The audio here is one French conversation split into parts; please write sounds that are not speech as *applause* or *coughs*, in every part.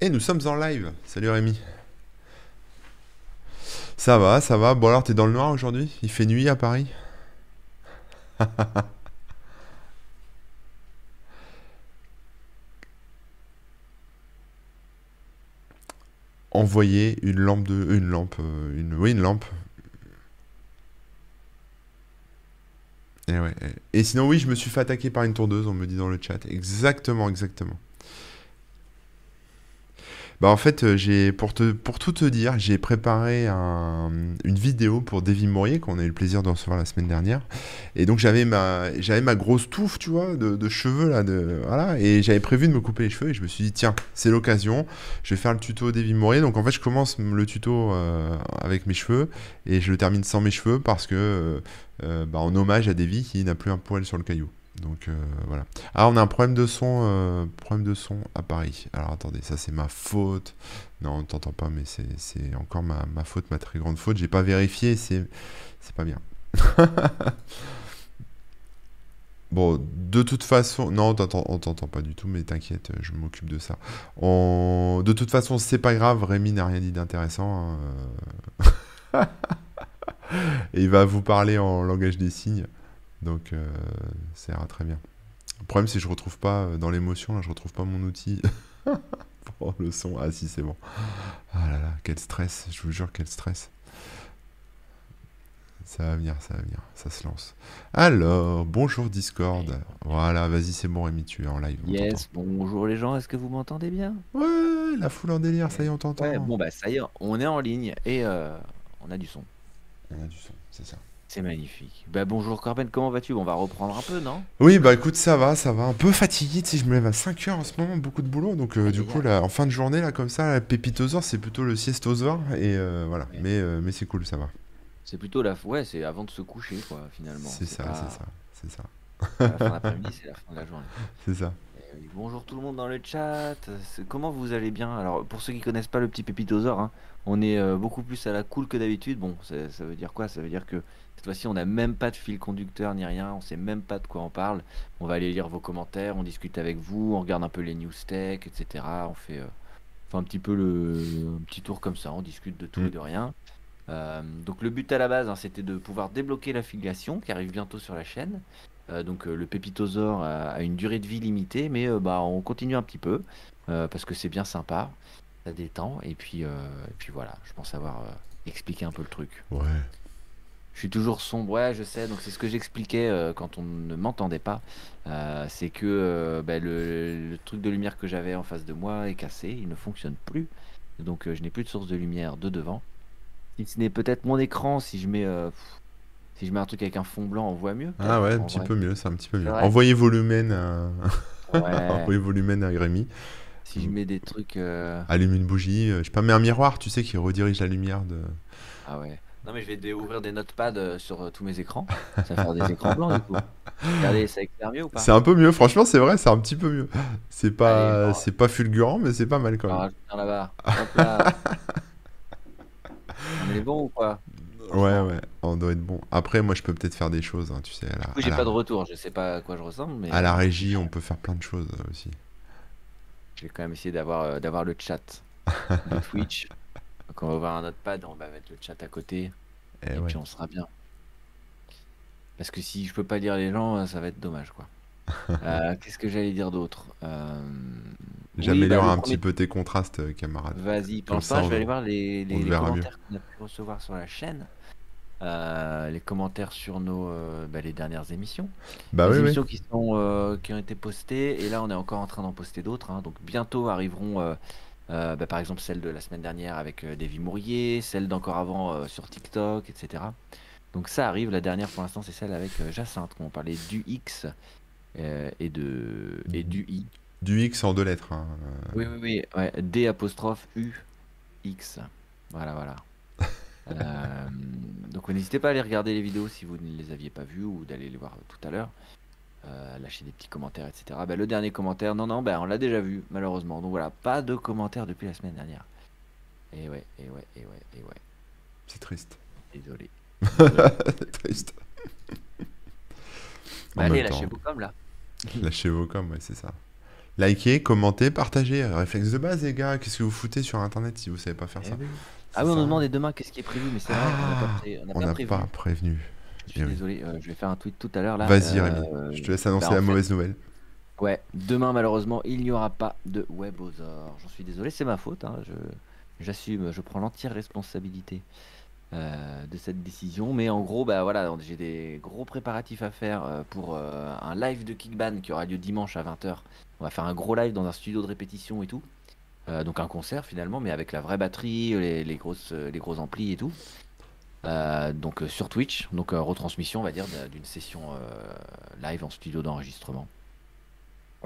Et nous sommes en live. Salut Rémi. Ça va, ça va. Bon alors, t'es dans le noir aujourd'hui? Il fait nuit à Paris? *laughs* Envoyer une lampe de... Une lampe... euh, Une... Oui, une lampe. Et, ouais, et- et sinon, oui, je me suis fait attaquer par une tondeuse, on me dit dans le chat. Exactement, exactement. Bah en fait, euh, j'ai pour te pour tout te dire, j'ai préparé un- une vidéo pour Davy Mourier qu'on a eu le plaisir de recevoir la semaine dernière. Et donc j'avais ma j'avais ma grosse touffe, tu vois, de, de cheveux là, de voilà. Et j'avais prévu de me couper les cheveux et je me suis dit tiens, c'est l'occasion. Je vais faire le tuto Davy Mourier. Donc en fait, je commence le tuto euh, avec mes cheveux et je le termine sans mes cheveux parce que euh, euh, bah, en hommage à Davy qui n'a plus un poil sur le caillou. Donc euh, voilà. Ah, on a un problème de son, euh, problème de son à Paris. Alors attendez, ça c'est ma faute. Non, on t'entend pas, mais c'est encore ma, faute, ma très grande faute. J'ai pas vérifié, c'est pas bien. *laughs* Bon, de toute façon, non, on t'entend pas du tout, mais t'inquiète, je m'occupe de ça. De toute façon, c'est pas grave, Rémi n'a rien dit d'intéressant. hein, *laughs* il va vous parler en langage des signes. Donc, euh, ça ira très bien. Le problème, c'est que je retrouve pas euh, dans l'émotion, là, je retrouve pas mon outil *laughs* pour le son. Ah, si, c'est bon. Ah là là, quel stress, je vous jure, quel stress. Ça va venir, ça va venir, ça se lance. Alors, bonjour Discord. Voilà, vas-y, c'est bon, Rémi, tu es en live. Yes, bonjour les gens, est-ce que vous m'entendez bien? Ouais, la foule en délire, ça y est, on t'entend. Ouais, bon bah ça y est, on est en ligne et euh, on a du son. On a du son, c'est ça. C'est magnifique. Bah bonjour Corben, comment vas-tu? On va reprendre un peu, non? Oui, bah écoute, ça va, ça va. Un peu fatigué, tu sais, je me lève à 5 heures en ce moment, beaucoup de boulot. Donc, euh, du coup, là, en fin de journée, là, comme ça, la pépitosaure, c'est plutôt le siestoseur. Et euh, voilà. Ouais. Mais, euh, mais c'est cool, ça va. C'est plutôt la... Ouais, c'est avant de se coucher, quoi, finalement. C'est ça, pas- c'est ça, c'est ça, La fin d'après-midi, c'est la fin de la journée. *laughs* c'est ça. Eh bonjour tout le monde dans le chat. Comment vous allez bien? Alors, pour ceux qui connaissent pas le petit pépitosaure, hein, on est beaucoup plus à la cool que d'habitude. Bon, ça veut dire quoi? Ça veut dire que cette fois-ci, on n'a même pas de fil conducteur ni rien. On sait même pas de quoi on parle. On va aller lire vos commentaires, on discute avec vous, on regarde un peu les news tech, etc. On fait, euh, on fait un petit peu le un petit tour comme ça. On discute de tout Mm. et de rien. Euh, donc le but à la base, hein, c'était de pouvoir débloquer l'affiliation qui arrive bientôt sur la chaîne. Euh, donc le pépitosaure a, a une durée de vie limitée, mais bah, on continue un petit peu parce que c'est bien sympa, ça détend. Et puis, et puis voilà, je pense avoir expliqué un peu le truc. Ouais. Je suis toujours sombre, ouais, je sais. Donc c'est ce que j'expliquais euh, quand on ne m'entendait pas. Euh, c'est que euh, bah, le, le truc de lumière que j'avais en face de moi est cassé, il ne fonctionne plus. Donc je n'ai plus de source de lumière de devant. Si ce n'est peut-être mon écran, si je mets si je mets un truc avec un fond blanc, on voit mieux. Ah ouais, un petit vrai. peu mieux, c'est un petit peu mieux. Envoyez volumen à... *laughs* Ouais. Envoyez volumen à Rémi. Si je mets des trucs. Allume une bougie. Je sais pas, mets un miroir, tu sais, qui redirige la lumière de... Ah ouais. Non mais je vais ouvrir des notepads euh, sur euh, tous mes écrans. Ça va faire des écrans blancs du coup. Regardez, ça éclaire mieux ou pas? C'est un peu mieux, franchement, c'est vrai, c'est un petit peu mieux. C'est pas, Allez, bon. c'est pas fulgurant, mais c'est pas mal quand même. là-bas. Hop là. *laughs* On est bon ou quoi Ouais, ouais, on doit être bon. Après, moi, je peux peut-être faire des choses, hein, tu sais, à la, Du coup, j'ai la- pas de retour. Je sais pas à quoi je ressemble, mais à la régie, on peut faire plein de choses euh, aussi. je vais quand même essayer d'avoir euh, d'avoir le chat de *laughs* Twitch. Donc on va ouvrir un notepad, on va mettre le chat à côté Eh et ouais. puis on sera bien. Parce que si je peux pas lire les gens, ça va être dommage quoi. *laughs* Euh, Qu'est-ce que j'allais dire d'autre? Euh, oui, J'améliore bah, un premier petit peu tes contrastes, euh, camarade. Vas-y, pense ça, pas, je vais le- aller voir les, les- les commentaires qu'on a pu recevoir sur la chaîne. Euh, les commentaires sur nos bah, les dernières émissions. Bah les oui, oui. émissions qui sont qui ont été postées et là on est encore en train d'en poster d'autres. hein. Donc bientôt arriveront euh, bah, par exemple celle de la semaine dernière avec euh, Davy Mourier, celle d'encore avant euh, sur TikTok, etc. Donc ça arrive. La dernière pour l'instant c'est celle avec euh, Jacinthe où on parlait du X et de et du I. Du X en deux lettres. hein, Oui, oui, oui. Ouais, D apostrophe U X. Voilà, voilà. *laughs* Donc n'hésitez pas à aller regarder les vidéos si vous ne les aviez pas vues ou d'aller les voir tout à l'heure. Euh, lâcher des petits commentaires, etc. Bah, le dernier commentaire, non, non, bah, on l'a déjà vu, malheureusement. Donc voilà, pas de commentaires depuis la semaine dernière. Et ouais, et ouais, et ouais, et ouais. C'est triste. Désolé. *laughs* Triste. Bah, allez, lâchez vos comme là. Lâchez vos coms, ouais, c'est ça. Likez, commentez, partagez. Réflexe de base, les gars. Qu'est-ce que vous foutez sur Internet si vous savez pas faire Eh ça oui. Ah oui, on nous demandait demain qu'est-ce qui est prévu, mais c'est vrai, on n'a Ah, pas, pré- on pas pas prévenu. Je suis Eh oui. désolé, euh, je vais faire un tweet tout à l'heure là. Vas-y, Euh, Rémi. Je te laisse annoncer bah, la fait, mauvaise nouvelle. Ouais, demain malheureusement il n'y aura pas de Webosaur. J'en suis désolé, c'est ma faute. hein, je, j'assume, je prends l'entière responsabilité euh, de cette décision. Mais en gros, bah voilà, j'ai des gros préparatifs à faire euh, pour euh, un live de Kickban qui aura lieu dimanche à 20h. On va faire un gros live dans un studio de répétition et tout. Euh, donc un concert finalement, mais avec la vraie batterie, les, les grosses, les gros amplis et tout. Euh, donc euh, sur Twitch, donc euh, retransmission on va dire d'un- d'une session live en studio d'enregistrement.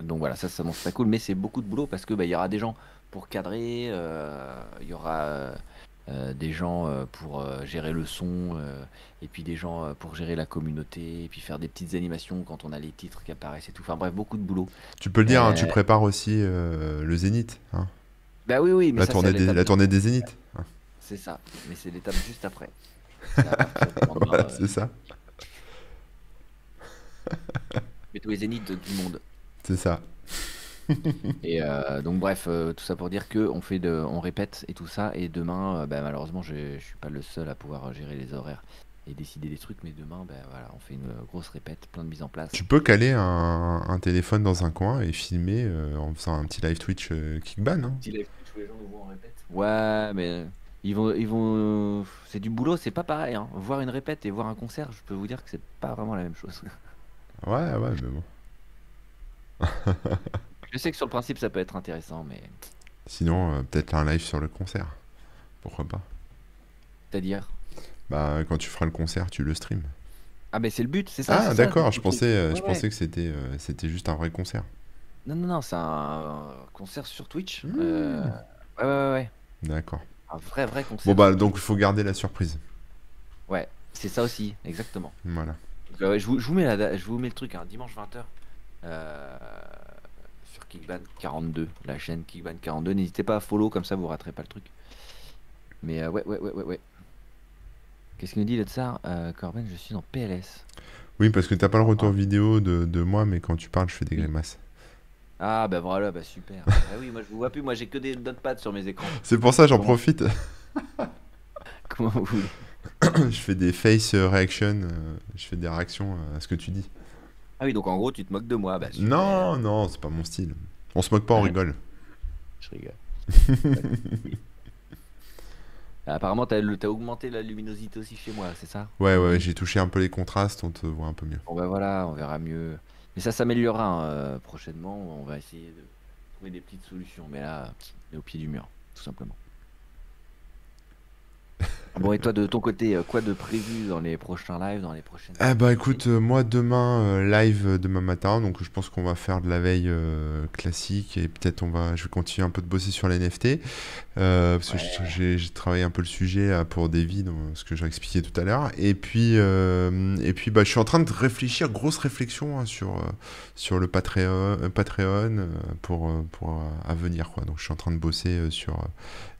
Donc voilà, ça, ça m'en très cool, mais c'est beaucoup de boulot parce que bah, il y aura des gens pour cadrer, il y aura des gens pour gérer le son, et puis des gens pour gérer la communauté, et puis faire des petites animations quand on a les titres qui apparaissent et tout. Enfin bref, beaucoup de boulot. Tu peux le dire, hein, tu prépares aussi le Zénith. hein. Bah oui, oui, mais la, ça, tournée des, la tournée des Zéniths. hein. C'est ça, mais c'est l'étape juste après. *laughs* Voilà, euh, c'est ça. *laughs* mais tous les zéniths de- du monde. C'est ça. *laughs* Et euh, donc bref, euh, tout ça pour dire que on fait de, on répète et tout ça. Et demain, euh, bah, malheureusement, je, je suis pas le seul à pouvoir gérer les horaires et décider des trucs. Mais demain, bah, voilà, on fait une grosse répète, plein de mise en place. Tu peux caler un, un téléphone dans un coin et filmer euh, en faisant un petit live Twitch euh, Kickban. hein. Petit live Twitch où les gens nous voient en répète. Ouais, mais ils vont, ils vont, c'est du boulot, c'est pas pareil. hein. Voir une répète et voir un concert, je peux vous dire que c'est pas vraiment la même chose. *laughs* Ouais, ouais, mais bon. *laughs* je sais que sur le principe, ça peut être intéressant, mais Sinon, euh, peut-être un live sur le concert. Pourquoi pas c'est-à-dire? Bah, quand tu feras le concert, tu le stream. Ah, mais c'est le but, c'est ça. Ah, d'accord, je pensais, euh, Ouais, je ouais. pensais que c'était euh, c'était juste un vrai concert. Non, non, non, c'est un concert sur Twitch. Mmh. Euh, Ouais, ouais, ouais, ouais. D'accord. Un vrai, vrai. Bon, bah, donc il faut garder la surprise. Ouais, c'est ça aussi, exactement. Voilà. Donc, euh, ouais, je, vous, je vous mets la je vous mets le truc, hein, dimanche 20h. euh, sur Kickban 42, la chaîne Kickban 42. N'hésitez pas à follow, comme ça vous raterez pas le truc. Mais euh, ouais, ouais, ouais, ouais, ouais. Qu'est-ce qu'il nous dit le tsar Euh, Corben, je suis en PLS. Oui, parce que t'as pas le retour Ah. vidéo de, de moi, mais quand tu parles, je fais des grimaces. Ah bah voilà, bah super. ah *laughs* oui, moi je vous vois plus, moi j'ai que des notepads sur mes écrans. C'est pour ça, j'en Comment profite. *laughs* Comment vous voulez *coughs* je fais des face reaction, euh, je fais des réactions à ce que tu dis. Ah oui, donc en gros tu te moques de moi. Bah, super. Non, non, c'est pas mon style. On se moque pas, on Ouais. rigole. Je rigole. *laughs* Ah, Apparemment, t'as t'as augmenté la luminosité aussi chez moi, c'est ça? Ouais, ouais, j'ai touché un peu les contrastes, on te voit un peu mieux. Bon bah voilà, on verra mieux. Mais ça s'améliorera hein, euh, prochainement. On va essayer de trouver des petites solutions. Mais là, on est au pied du mur, tout simplement. Bon, et toi, de ton côté, euh, quoi de prévu dans les prochains lives, dans les prochaines Ah bah écoute, euh, moi demain, euh, live demain matin, donc je pense qu'on va faire de la veille euh, classique et peut-être on va, je vais continuer un peu de bosser sur les NFT, euh, parce que j'ai travaillé un peu le sujet là, pour Davy, dans ce que j'ai expliqué tout à l'heure, et puis, euh, et puis bah, je suis en train de réfléchir, grosse réflexion hein, sur, euh, sur le Patreon, euh, Patreon pour, pour à venir, quoi. Donc je suis en train de bosser sur euh,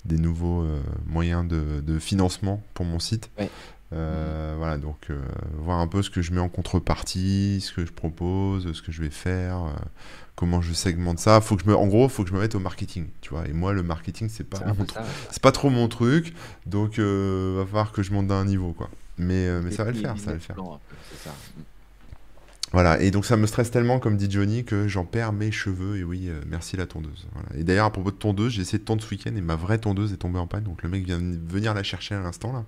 des nouveaux euh, moyens de, de financement pour mon site. Euh, Voilà, donc euh, voir un peu ce que je mets en contrepartie, ce que je propose, ce que je vais faire, euh, comment je segmente ça. Faut que je me, en gros, faut que je me mette au marketing, tu vois. Et moi, le marketing, c'est pas mon c'est pas trop mon truc, donc va falloir que je monte d'un niveau, quoi. Mais, mais ça va le faire, ça va le faire. peu, ça. Voilà, et donc ça me stresse tellement, comme dit Johnny, que j'en perds mes cheveux. Et oui, euh, merci la tondeuse. Voilà. Et d'ailleurs, à propos de tondeuse, j'ai essayé de tondre ce week-end et ma vraie tondeuse est tombée en panne. Donc le mec vient venir la chercher à l'instant là.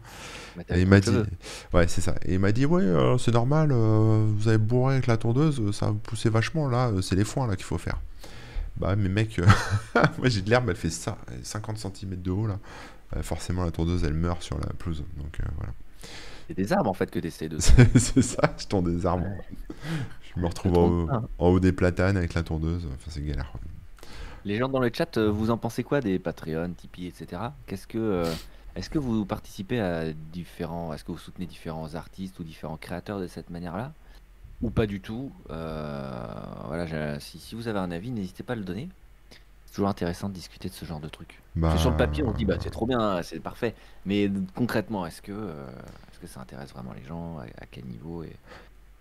Bah, Et il m'a dit, ouais, c'est ça. Et il m'a dit, ouais, euh, c'est normal, euh, vous avez bourré avec la tondeuse, ça va pousser vachement là. C'est les foins là qu'il faut faire. Bah, mais mec, *laughs* moi j'ai de l'herbe, elle fait ça, elle est 50 cm de haut là. Forcément, la tondeuse elle meurt sur la pelouse. Donc voilà. C'est des arbres en fait que t'essayes de. *laughs* C'est ça, je tond des arbres. Je me retrouve en haut, en haut des platanes avec la tondeuse. Enfin, c'est galère. Les gens dans le chat, euh, vous en pensez quoi des Patreon, Tipeee, etc. Qu'est-ce que, euh, est-ce que vous participez à différents, est-ce que vous soutenez différents artistes ou différents créateurs de cette manière-là, ou pas du tout Euh, Voilà, si vous avez un avis, n'hésitez pas à le donner. C'est toujours intéressant de discuter de ce genre de. Parce que sur le papier, on se dit bah c'est trop bien, c'est parfait. Mais concrètement, est-ce que, euh, est-ce que ça intéresse vraiment les gens À, quel niveau et...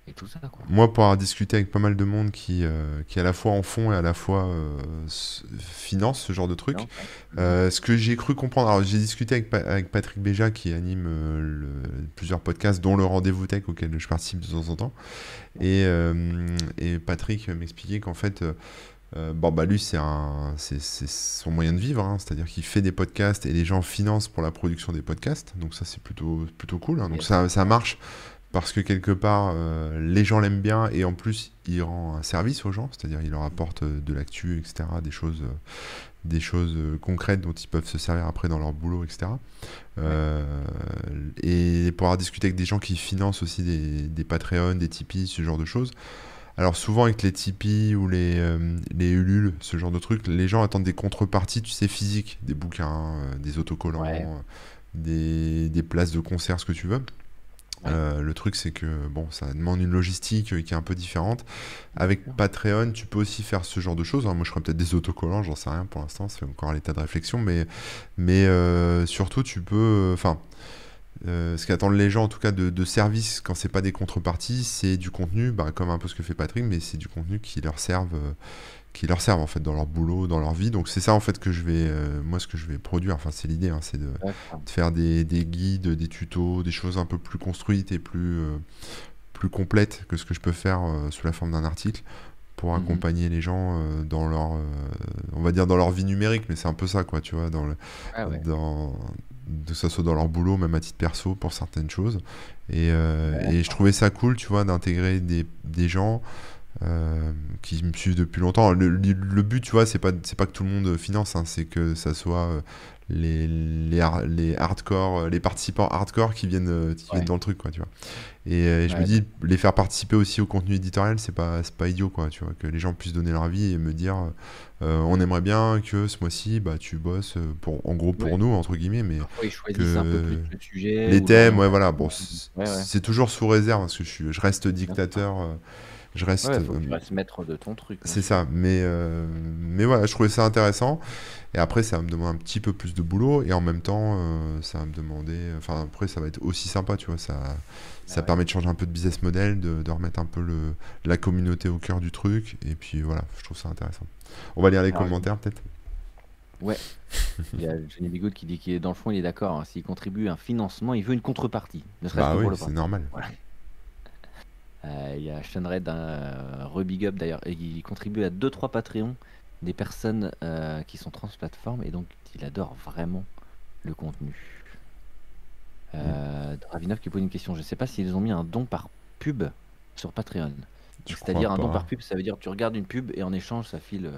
et tout ça. Quoi? Moi, pour avoir discuté avec pas mal de monde qui, euh, qui à la fois en font et à la fois euh, finance ce genre de truc, euh, ce que j'ai cru comprendre, alors j'ai discuté avec, avec, Patrick Béja qui anime le, plusieurs podcasts, dont le Rendez-vous Tech auquel je participe de temps en temps, et, et Patrick m'expliquait qu'en fait, bon, bah lui, c'est son moyen de vivre, hein. c'est-à-dire qu'il fait des podcasts et les gens financent pour la production des podcasts, donc ça c'est plutôt, plutôt cool, hein. donc ça, ça marche parce que quelque part, euh, les gens l'aiment bien et en plus, il rend un service aux gens, c'est-à-dire il leur apporte euh, de l'actu, etc., des choses, euh, des choses concrètes dont ils peuvent se servir après dans leur boulot, etc. et pour avoir discuté avec des gens qui financent aussi des, des Patreon, des Tipeee, ce genre de choses. Alors souvent avec les Tipeee ou les, les Ulule, ce genre de trucs, les gens attendent des contreparties, tu sais, physiques, des bouquins, des autocollants, des, des places de concert, ce que tu veux. Euh, le truc, c'est que bon, ça demande une logistique euh, qui est un peu différente. Avec Patreon, tu peux aussi faire ce genre de choses. moi, je ferais peut-être des autocollants, j'en sais rien pour l'instant, c'est encore à l'état de réflexion, mais, mais euh, surtout, tu peux. Enfin, ce qu'attendent les gens, en tout cas, de, de service, quand c'est pas des contreparties, c'est du contenu, bah, comme un peu ce que fait Patrick, mais c'est du contenu qui leur serve qui leur servent en fait dans leur boulot, dans leur vie. Donc c'est ça en fait que je vais, euh, moi ce que je vais produire, enfin c'est l'idée, hein, c'est de, faire des, des, guides, des tutos, des choses un peu plus construites et plus, euh, plus complètes que ce que je peux faire euh, sous la forme d'un article pour mhm. accompagner les gens dans leur, on va dire dans leur vie numérique, mais c'est un peu ça quoi, tu vois, dans le, ah dans, que ça soit dans leur boulot, même à titre perso pour certaines choses. Et, et je trouvais ça cool, tu vois, d'intégrer des, des gens. Euh, qui me suivent depuis longtemps. Le, le but, tu vois, c'est pas, c'est pas que tout le monde finance, hein, c'est que ça soit euh, les, les, les, hardcore, euh, les participants hardcore qui viennent, qui viennent dans le truc, quoi, tu vois. Et, je me dis, les faire participer aussi au contenu éditorial, c'est pas, pas idiot, quoi, tu vois, que les gens puissent donner leur avis et me dire, on aimerait bien que ce mois-ci, bah, tu bosses pour, en gros pour nous, entre guillemets, mais que un peu plus le sujet les thèmes, ouais, voilà, bon, c'est toujours sous réserve parce que je, je reste dictateur. Je reste. Ouais, faut que tu restes maître de ton truc. C'est ça, mais, euh, mais voilà, je trouvais ça intéressant. Et après, ça va me demander un petit peu plus de boulot. Et en même temps, euh, ça va me demander. Enfin, après, ça va être aussi sympa, tu vois. Ça, ça permet de changer un peu de business model, de, de, remettre un peu le, la communauté au cœur du truc. Et puis voilà, je trouve ça intéressant. On va lire les commentaires peut-être? Ouais. il y a Johnny Bigot qui dit qu'il est dans le fond, il est d'accord. Hein. S'il contribue à un financement, il veut une contrepartie. bah oui, c'est normal. Voilà. Euh, il y a Red, un euh, rebig up d'ailleurs, et il contribue à 2-3 Patreons des personnes euh, qui sont trans-plateformes, et donc il adore vraiment le contenu. Euh, Ravinov qui pose une question, je ne sais pas s'ils ont mis un don par pub sur Patreon. C'est-à-dire un don par pub, ça veut dire que tu regardes une pub et en échange ça file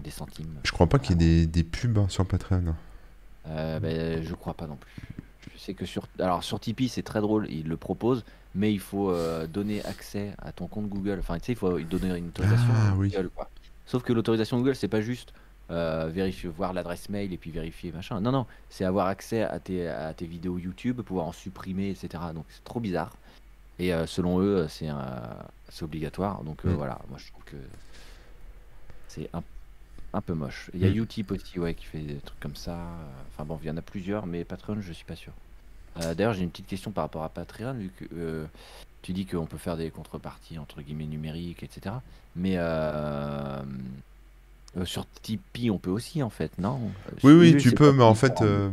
des centimes. Je crois pas qu'il y ait des, pubs hein, sur Patreon. Euh, ben, je crois pas non plus. Je sais que sur, alors sur Tipeee c'est très drôle, il le propose, mais il faut euh, donner accès à ton compte Google. Enfin, tu sais, il faut donner une autorisation ah, Google. Sauf que l'autorisation Google, c'est pas juste euh, vérifier, voir l'adresse mail et puis vérifier machin. Non, non, c'est avoir accès à tes, à tes vidéos YouTube, pouvoir en supprimer, etc. Donc c'est trop bizarre. Et euh, selon eux, c'est c'est obligatoire. Donc mm. voilà, moi je trouve que c'est un, un, peu moche. Il y a mm. Utip aussi, ouais, qui fait des trucs comme ça. Enfin bon, il y en a plusieurs, mais Patreon, je suis pas sûr. Euh, d'ailleurs, j'ai une petite question par rapport à Patreon, vu que euh, tu dis qu'on peut faire des contreparties entre guillemets numériques, etc. Mais euh, euh, sur Tipeee, on peut aussi, en fait, non? Oui, oui, tu peux, mais en fait, euh,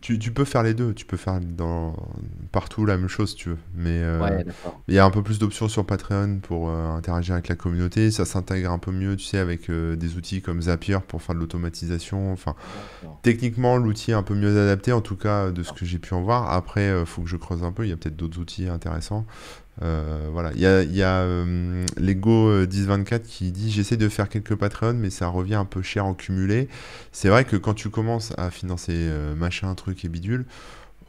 tu, tu, peux faire les deux. Tu peux faire dans, partout la même chose, tu veux. Mais euh, il y a un peu plus d'options sur Patreon pour interagir avec la communauté. Ça s'intègre un peu mieux, tu sais, avec des outils comme Zapier pour faire de l'automatisation. Enfin, techniquement, l'outil est un peu mieux adapté, en tout cas, de ce que j'ai pu en voir. Après, il faut que je creuse un peu. Il y a peut-être d'autres outils intéressants. Euh, voilà, il y a, y a euh, Lego 1024 euh, qui dit j'essaie de faire quelques Patreon mais ça revient un peu cher en cumulé. C'est vrai que quand tu commences à financer machin, truc et bidule,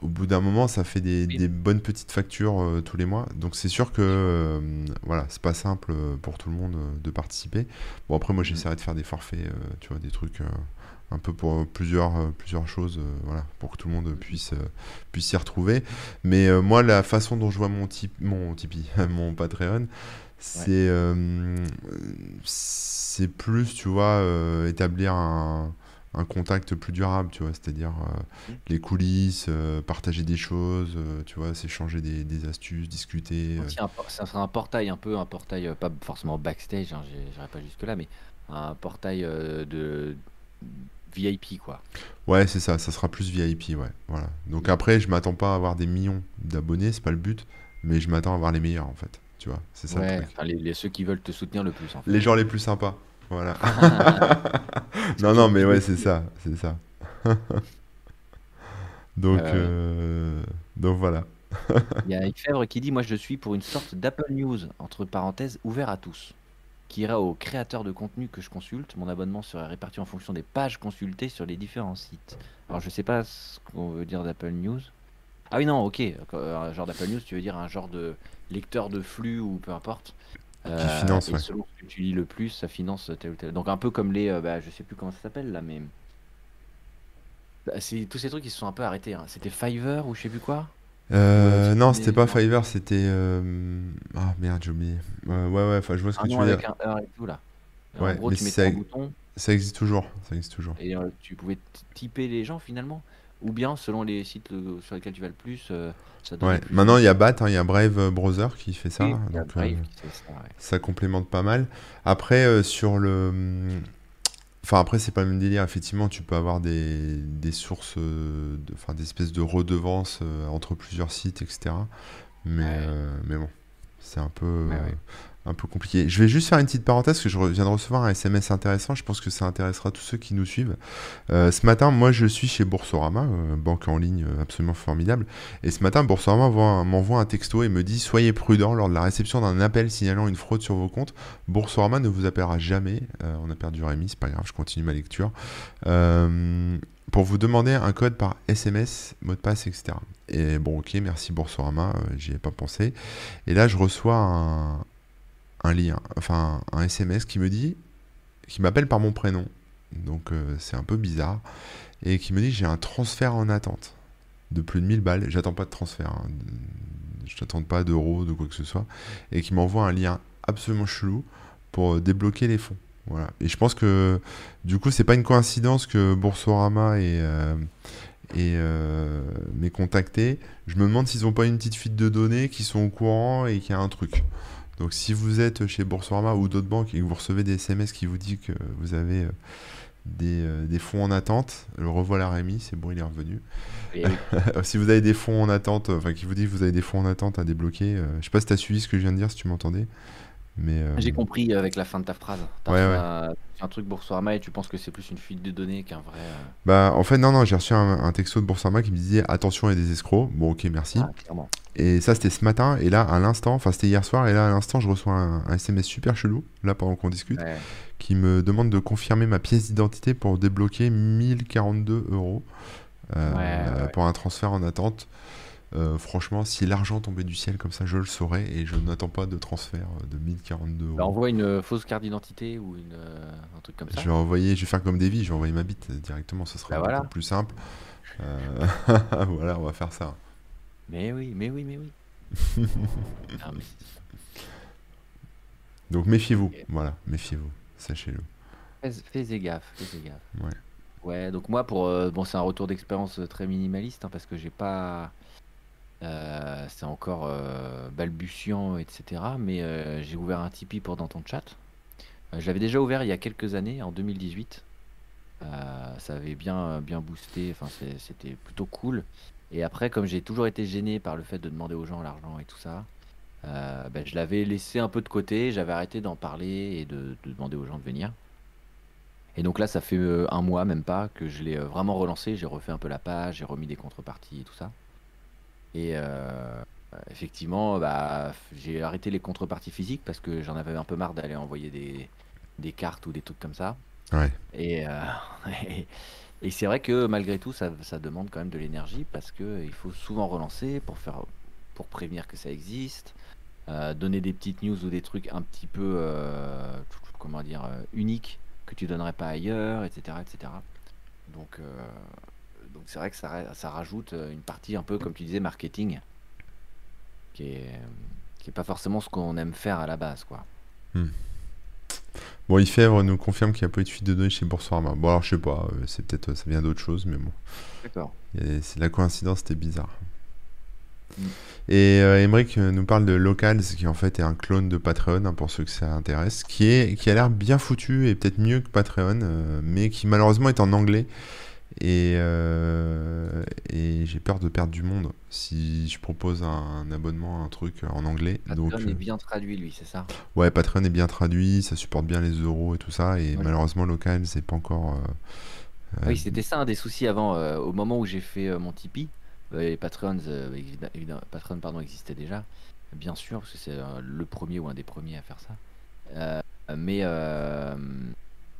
au bout d'un moment ça fait des, des bonnes petites factures tous les mois. Donc c'est sûr que voilà, c'est pas simple pour tout le monde de participer. Bon après moi j'essaierai de faire des forfaits, tu vois, des trucs un peu pour plusieurs, euh, plusieurs choses, euh, voilà, pour que tout le monde puisse euh, puisse s'y retrouver. Mais moi, la façon dont je vois mon, tip, mon Tipeee, *laughs* mon Patreon, c'est c'est plus, tu vois, établir un, un contact plus durable, tu vois, c'est-à-dire euh, Mm. les coulisses, euh, partager des choses, euh, tu vois, s'échanger des, des astuces, discuter. ça serait un portail un peu, un portail pas forcément backstage, hein, j'irai pas jusque là, mais un portail de VIP quoi. Ouais, c'est ça, ça sera plus VIP, ouais, voilà. Donc après, je m'attends pas à avoir des millions d'abonnés, c'est pas le but, mais je m'attends à avoir les meilleurs, en fait, tu vois, c'est ça le Ouais, truc. les, les- ceux qui veulent te soutenir le plus en fait. Les gens les plus sympas, voilà. *laughs* *laughs* Non, non, mais ouais, c'est ça, c'est ça. *laughs* Donc, Euh, euh, donc voilà. Il y a Fèvre qui dit Moi je suis pour une sorte d'Apple News, entre parenthèses, ouvert à tous, qui ira aux créateurs de contenu que je consulte. Mon abonnement serait réparti en fonction des pages consultées sur les différents sites. Alors je sais pas ce qu'on veut dire d'Apple News. Ah oui, non, ok. euh, Un genre d'Apple News, tu veux dire un genre de lecteur de flux ou peu importe. Euh, finance, et ouais. selon ce que tu lis le plus, ça finance tel ou tel. Donc un peu comme les. euh, bah, je sais plus comment ça s'appelle là, mais. Bah, c'est tous ces trucs qui se sont un peu arrêtés. hein. C'était Fiverr ou je sais plus quoi. Euh, Ouais, non, c'était pas Fiverr, c'était. euh, Ah merde, j'ai oublié. Euh, ouais, ouais, enfin, je vois ce que tu veux avec dire. un heure et tout là. Et Ouais, en gros, mais tu mettais ça- un bouton Ça existe toujours, ça existe toujours. et tu pouvais typer les gens finalement. Ou bien, selon les sites le- sur lesquels tu vas le plus, ça Ouais, plus. maintenant il y a Bat, hein, il y a Brave Browser qui fait ça. Oui, donc, Brave qui fait ça, ouais. ça complémente pas mal. Après, sur le. Enfin, après, c'est pas le même délire. Effectivement, tu peux avoir des, des sources, euh, de, enfin, des espèces de redevances euh, entre plusieurs sites, etc. Mais, Ouais. euh, mais bon, c'est un peu, Ouais, ouais. Un peu compliqué. Je vais juste faire une petite parenthèse, que je viens de recevoir un SMS intéressant. Je pense que ça intéressera tous ceux qui nous suivent. Euh, ce matin, moi, je suis chez Boursorama, euh, banque en ligne euh, absolument formidable. Et ce matin, Boursorama m'envoie un texto et me dit Soyez prudent lors de la réception d'un appel signalant une fraude sur vos comptes. Boursorama ne vous appellera jamais. On a perdu Rémi, c'est pas grave, je continue ma lecture. Pour vous demander un code par SMS, mot de passe, etc. Et bon, ok, merci Boursorama, j'y ai pas pensé. Et là, je reçois un, un lien, enfin un SMS qui me dit, qui m'appelle par mon prénom. Donc euh, c'est un peu bizarre. Et qui me dit j'ai un transfert en attente de plus de 1000 balles. J'attends pas de transfert. hein. Je n'attends pas d'euros, de quoi que ce soit. Et qui m'envoie un lien absolument chelou pour euh, débloquer les fonds. Voilà. Et je pense que du coup, c'est pas une coïncidence que Boursorama et, euh, et euh, m'ait contacté. Je me demande s'ils n'ont pas une petite fuite de données, qui sont au courant et qu'il y a un truc. Donc si vous êtes chez Boursorama ou d'autres banques et que vous recevez des SMS qui vous disent que vous avez euh, des, euh, des fonds en attente, le revoilà Rémi, c'est bon, il est revenu. Oui. *laughs* si vous avez des fonds en attente, enfin qui vous dit que vous avez des fonds en attente à débloquer, euh, je sais pas si tu as suivi ce que je viens de dire, si tu m'entendais. Mais euh, J'ai compris avec la fin de ta phrase. T'as Ouais, reçu ouais. un, un truc Boursorama et tu penses que c'est plus une fuite de données qu'un vrai. euh, bah en fait non non, j'ai reçu un, un texto de Boursorama qui me disait attention il y a des escrocs. Bon ok merci. Ah. Et ça c'était ce matin et là à l'instant, enfin c'était hier soir et là à l'instant je reçois un, un SMS super chelou là pendant qu'on discute Ouais. qui me demande de confirmer ma pièce d'identité pour débloquer 1042 euros euh, pour un transfert en attente. Euh, franchement, si l'argent tombait du ciel comme ça, je le saurais et je n'attends pas de transfert de 1042 euros. Bah, envoie une euh, fausse carte d'identité ou une, euh, un truc comme ça. Je vais envoyer, je vais faire comme Davy, je vais envoyer ma bite directement, ce sera Bah voilà. beaucoup plus simple. Euh, *laughs* voilà, on va faire ça. Mais oui, mais oui, mais oui. *laughs* Ah, mais- Donc méfiez-vous, voilà, méfiez-vous, sachez-le. Fais, gaffe, fais gaffe. Ouais. Ouais, donc moi, pour euh, bon, c'est un retour d'expérience euh, très minimaliste hein, parce que j'ai pas. Euh, c'est encore euh, balbutiant, etc. Mais euh, j'ai ouvert un Tipeee pour dans ton chat. Je l'avais déjà ouvert il y a quelques années, en 2018. Euh, ça avait bien, bien boosté, enfin, c'était plutôt cool. Et après, comme j'ai toujours été gêné par le fait de demander aux gens l'argent et tout ça, ben, je l'avais laissé un peu de côté, j'avais arrêté d'en parler et de, de demander aux gens de venir. Et donc là, ça fait un mois, même pas, que je l'ai vraiment relancé. J'ai refait un peu la page, j'ai remis des contreparties et tout ça. Et euh, effectivement, bah, j'ai arrêté les contreparties physiques parce que j'en avais un peu marre d'aller envoyer des, des cartes ou des trucs comme ça. Ouais. Et, euh, et, *laughs* et c'est vrai que malgré tout, ça, ça demande quand même de l'énergie parce que il faut souvent relancer pour faire, pour prévenir que ça existe, euh, donner des petites news ou des trucs un petit peu, euh, comment dire, euh, uniques que tu donnerais pas ailleurs, etc., etc. Donc, euh, donc c'est vrai que ça, ça rajoute euh, une partie un peu, comme tu disais, marketing, qui est, qui est pas forcément ce qu'on aime faire à la base, quoi. Bon, Ifèvre nous confirme qu'il n'y a pas eu de fuite de données chez Boursorama. Bon, alors je sais pas, euh, c'est peut-être ça vient d'autre chose, mais bon. D'accord. C'est la coïncidence, c'était bizarre. Mm. Et euh, euh, nous parle de Locals, qui en fait est un clone de Patreon, hein, pour ceux que ça intéresse, qui, est, qui a l'air bien foutu et peut-être mieux que Patreon, euh, mais qui malheureusement est en anglais. Et, euh, et j'ai peur de perdre du monde si je propose un, abonnement, un truc en anglais. Patreon est bien traduit, lui, c'est ça? Ouais, Patreon est bien traduit, ça supporte bien les euros et tout ça. Et malheureusement, Locals, c'est pas encore. oui, c'était ça un des soucis avant. au moment où j'ai fait mon Tipeee, les Patreons, Patreon pardon, existait déjà, bien sûr, parce que c'est le premier ou un des premiers à faire ça. mais,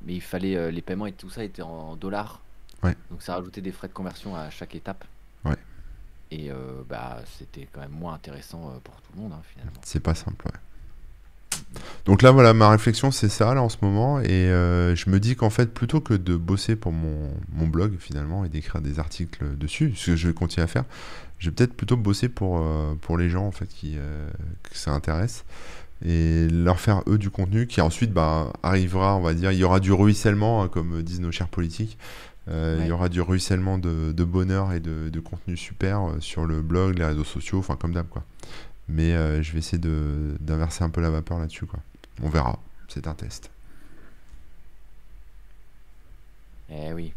mais il fallait les paiements et tout ça étaient en dollars. Ouais. Donc ça rajoutait des frais de conversion à chaque étape. Ouais. Et bah c'était quand même moins intéressant pour tout le monde hein, finalement. C'est pas simple, ouais. Donc là, voilà, ma réflexion, c'est ça, là, en ce moment. Et euh, je me dis qu'en fait, plutôt que de bosser pour mon, mon blog, finalement, et d'écrire des articles dessus, ce que je vais continuer à faire, je vais peut-être plutôt bosser pour, euh, pour les gens, en fait, qui, euh, que ça intéresse. Et leur faire, eux, du contenu qui ensuite bah, arrivera, on va dire, il y aura du ruissellement, hein, comme disent nos chers politiques. Il y aura du ruissellement de, de bonheur et de, de, contenu super sur le blog, les réseaux sociaux, enfin, comme d'hab, quoi. Mais euh, je vais essayer d'inverser un peu la vapeur là-dessus. quoi. On verra. C'est un test. Eh oui.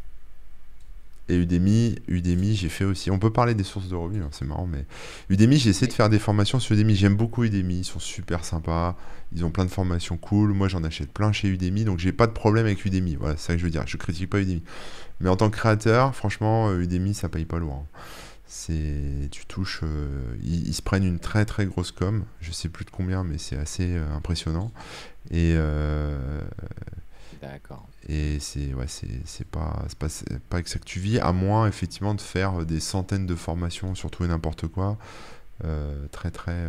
Et Udemy, Udemy, j'ai fait aussi. On peut parler des sources de revenus, hein, c'est marrant, mais Udemy, j'ai essayé de faire des formations sur Udemy. J'aime beaucoup Udemy, ils sont super sympas. Ils ont plein de formations cool. Moi, j'en achète plein chez Udemy, donc j'ai pas de problème avec Udemy. Voilà, c'est ça que je veux dire. Je critique pas Udemy. Mais en tant que créateur, franchement, Udemy, ça paye pas loin. C'est, tu touches, euh, ils, se prennent une très très grosse com. Je sais plus de combien, mais c'est assez euh, impressionnant. Et euh, D'accord. Et c'est ouais, c'est pas c'est pas, pas avec ça que tu vis, à moins effectivement de faire des centaines de formations sur tout et n'importe quoi, très très.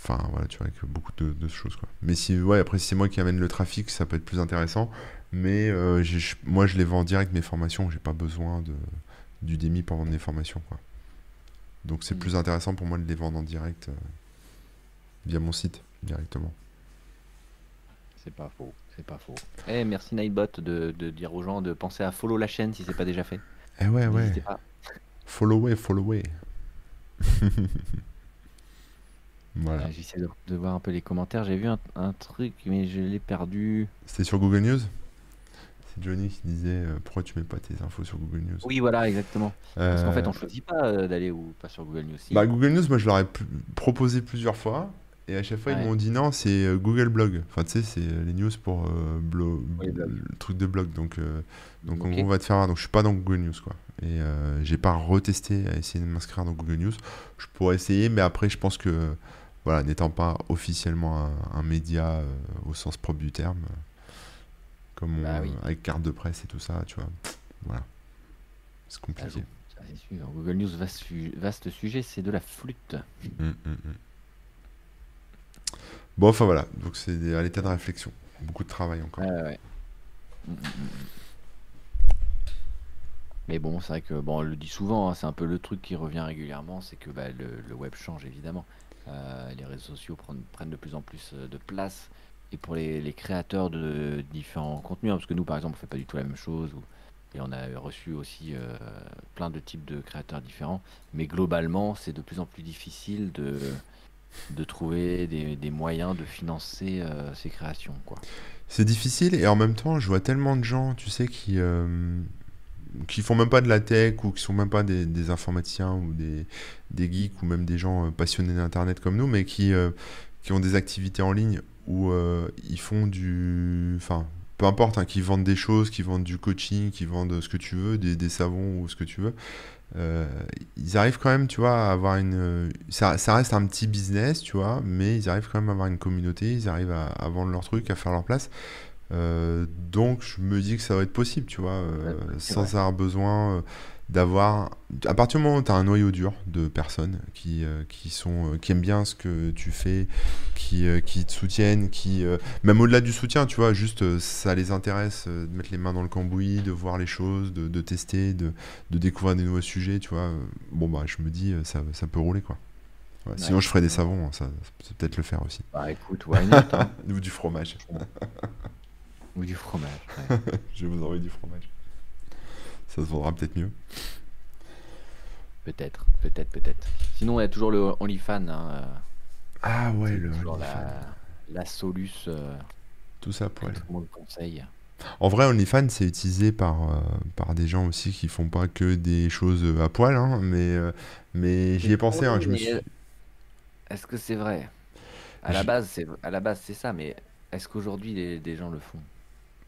Enfin voilà, tu vois, avec beaucoup de, de, choses quoi. Mais si ouais, après si c'est moi qui amène le trafic, ça peut être plus intéressant. Mais moi je les vends direct mes formations, j'ai pas besoin de du DEMI pour vendre des formations. Quoi. Donc c'est mm. plus intéressant pour moi de les vendre en direct euh, via mon site directement. C'est pas faux, c'est pas faux. Eh, merci Nightbot de, de, dire aux gens de penser à follow la chaîne si c'est pas déjà fait. Eh ouais, ouais. Pas. Follow follow *laughs* voilà. J'essaie de, voir un peu les commentaires. J'ai vu un, un, truc, mais je l'ai perdu. C'était sur Google News? Johnny qui disait euh, pourquoi tu mets pas tes infos sur Google News? Oui, voilà, exactement. Parce qu'en fait, on euh, choisit pas euh, d'aller ou pas sur Google News. Bah, Google News, moi, je leur ai proposé plusieurs fois. Et à chaque fois, ils m'ont dit non, c'est Google Blog. Enfin, tu sais, c'est les news pour blog, le truc de blog. Donc, donc on va te faire. Donc, je suis pas dans Google News, quoi. Et j'ai pas retesté à essayer de m'inscrire dans Google News. Je pourrais essayer, mais après, je pense que, voilà, n'étant pas officiellement un, un média au sens propre du terme, comme bah avec carte de presse et tout ça, tu vois. Voilà. C'est compliqué. Google News, vaste, vaste sujet, c'est de la flûte. Hum, hum, hum. Bon, enfin voilà, donc c'est à l'état de réflexion. Beaucoup de travail encore. Mais bon, c'est vrai que, bon, on le dit souvent, hein, c'est un peu le truc qui revient régulièrement, c'est que bah, le, web change évidemment. Euh, les réseaux sociaux prennent, de plus en plus euh, de place et pour les, créateurs de différents contenus, hein, parce que nous, par exemple, on fait pas du tout la même chose, et on a reçu aussi euh, plein de types de créateurs différents, mais globalement, c'est de plus en plus difficile de, de trouver des, moyens de financer euh, ces créations. quoi. C'est difficile, et en même temps, je vois tellement de gens, tu sais, qui... Euh, font même pas de la tech ou qui sont même pas des, informaticiens ou des, des, geeks ou même des gens passionnés d'internet comme nous mais qui, qui ont des activités en ligne où euh, ils font du. Enfin, peu importe, hein, qui vendent des choses, qui vendent du coaching, qui vendent ce que tu veux, des, savons ou ce que tu veux. Euh, ils arrivent quand même, tu vois, à avoir une. Ça, reste un petit business, tu vois, mais ils arrivent quand même à avoir une communauté, ils arrivent à, vendre leurs trucs, à faire leur place. Euh, donc, je me dis que ça va être possible, tu vois, sans avoir besoin d'avoir à partir du moment où tu as un noyau dur de personnes qui, euh, qui, sont, euh, qui aiment bien ce que tu fais, qui, euh, qui te soutiennent, qui même au-delà du soutien, tu vois, juste ça les intéresse de mettre les mains dans le cambouis, de voir les choses, de, de tester, de, de, découvrir des nouveaux sujets, tu vois. Bon bah je me dis ça, ça peut rouler quoi. Ouais, Sinon, je ferais des savons, hein, ça, ça peut peut-être le faire aussi. Bah écoute, why not, hein. *laughs* Ou du fromage. Ou du fromage. ouais. *laughs* je vais vous envoyer du fromage. Ça se vendra peut-être mieux. Peut-être, peut-être, peut-être. Sinon, il y a toujours le OnlyFans. Hein, euh, Ah ouais, le OnlyFans. la, la solus euh, Tout ça pour tout le monde conseille. En vrai, OnlyFans, c'est utilisé par, euh, par des gens aussi qui font pas que des choses à poil, hein, mais, euh, mais j'y ai pensé, hein, Oui, je me mais suis... Est-ce que c'est vrai? À la base, c'est à la base c'est ça, mais est-ce qu'aujourd'hui des gens le font?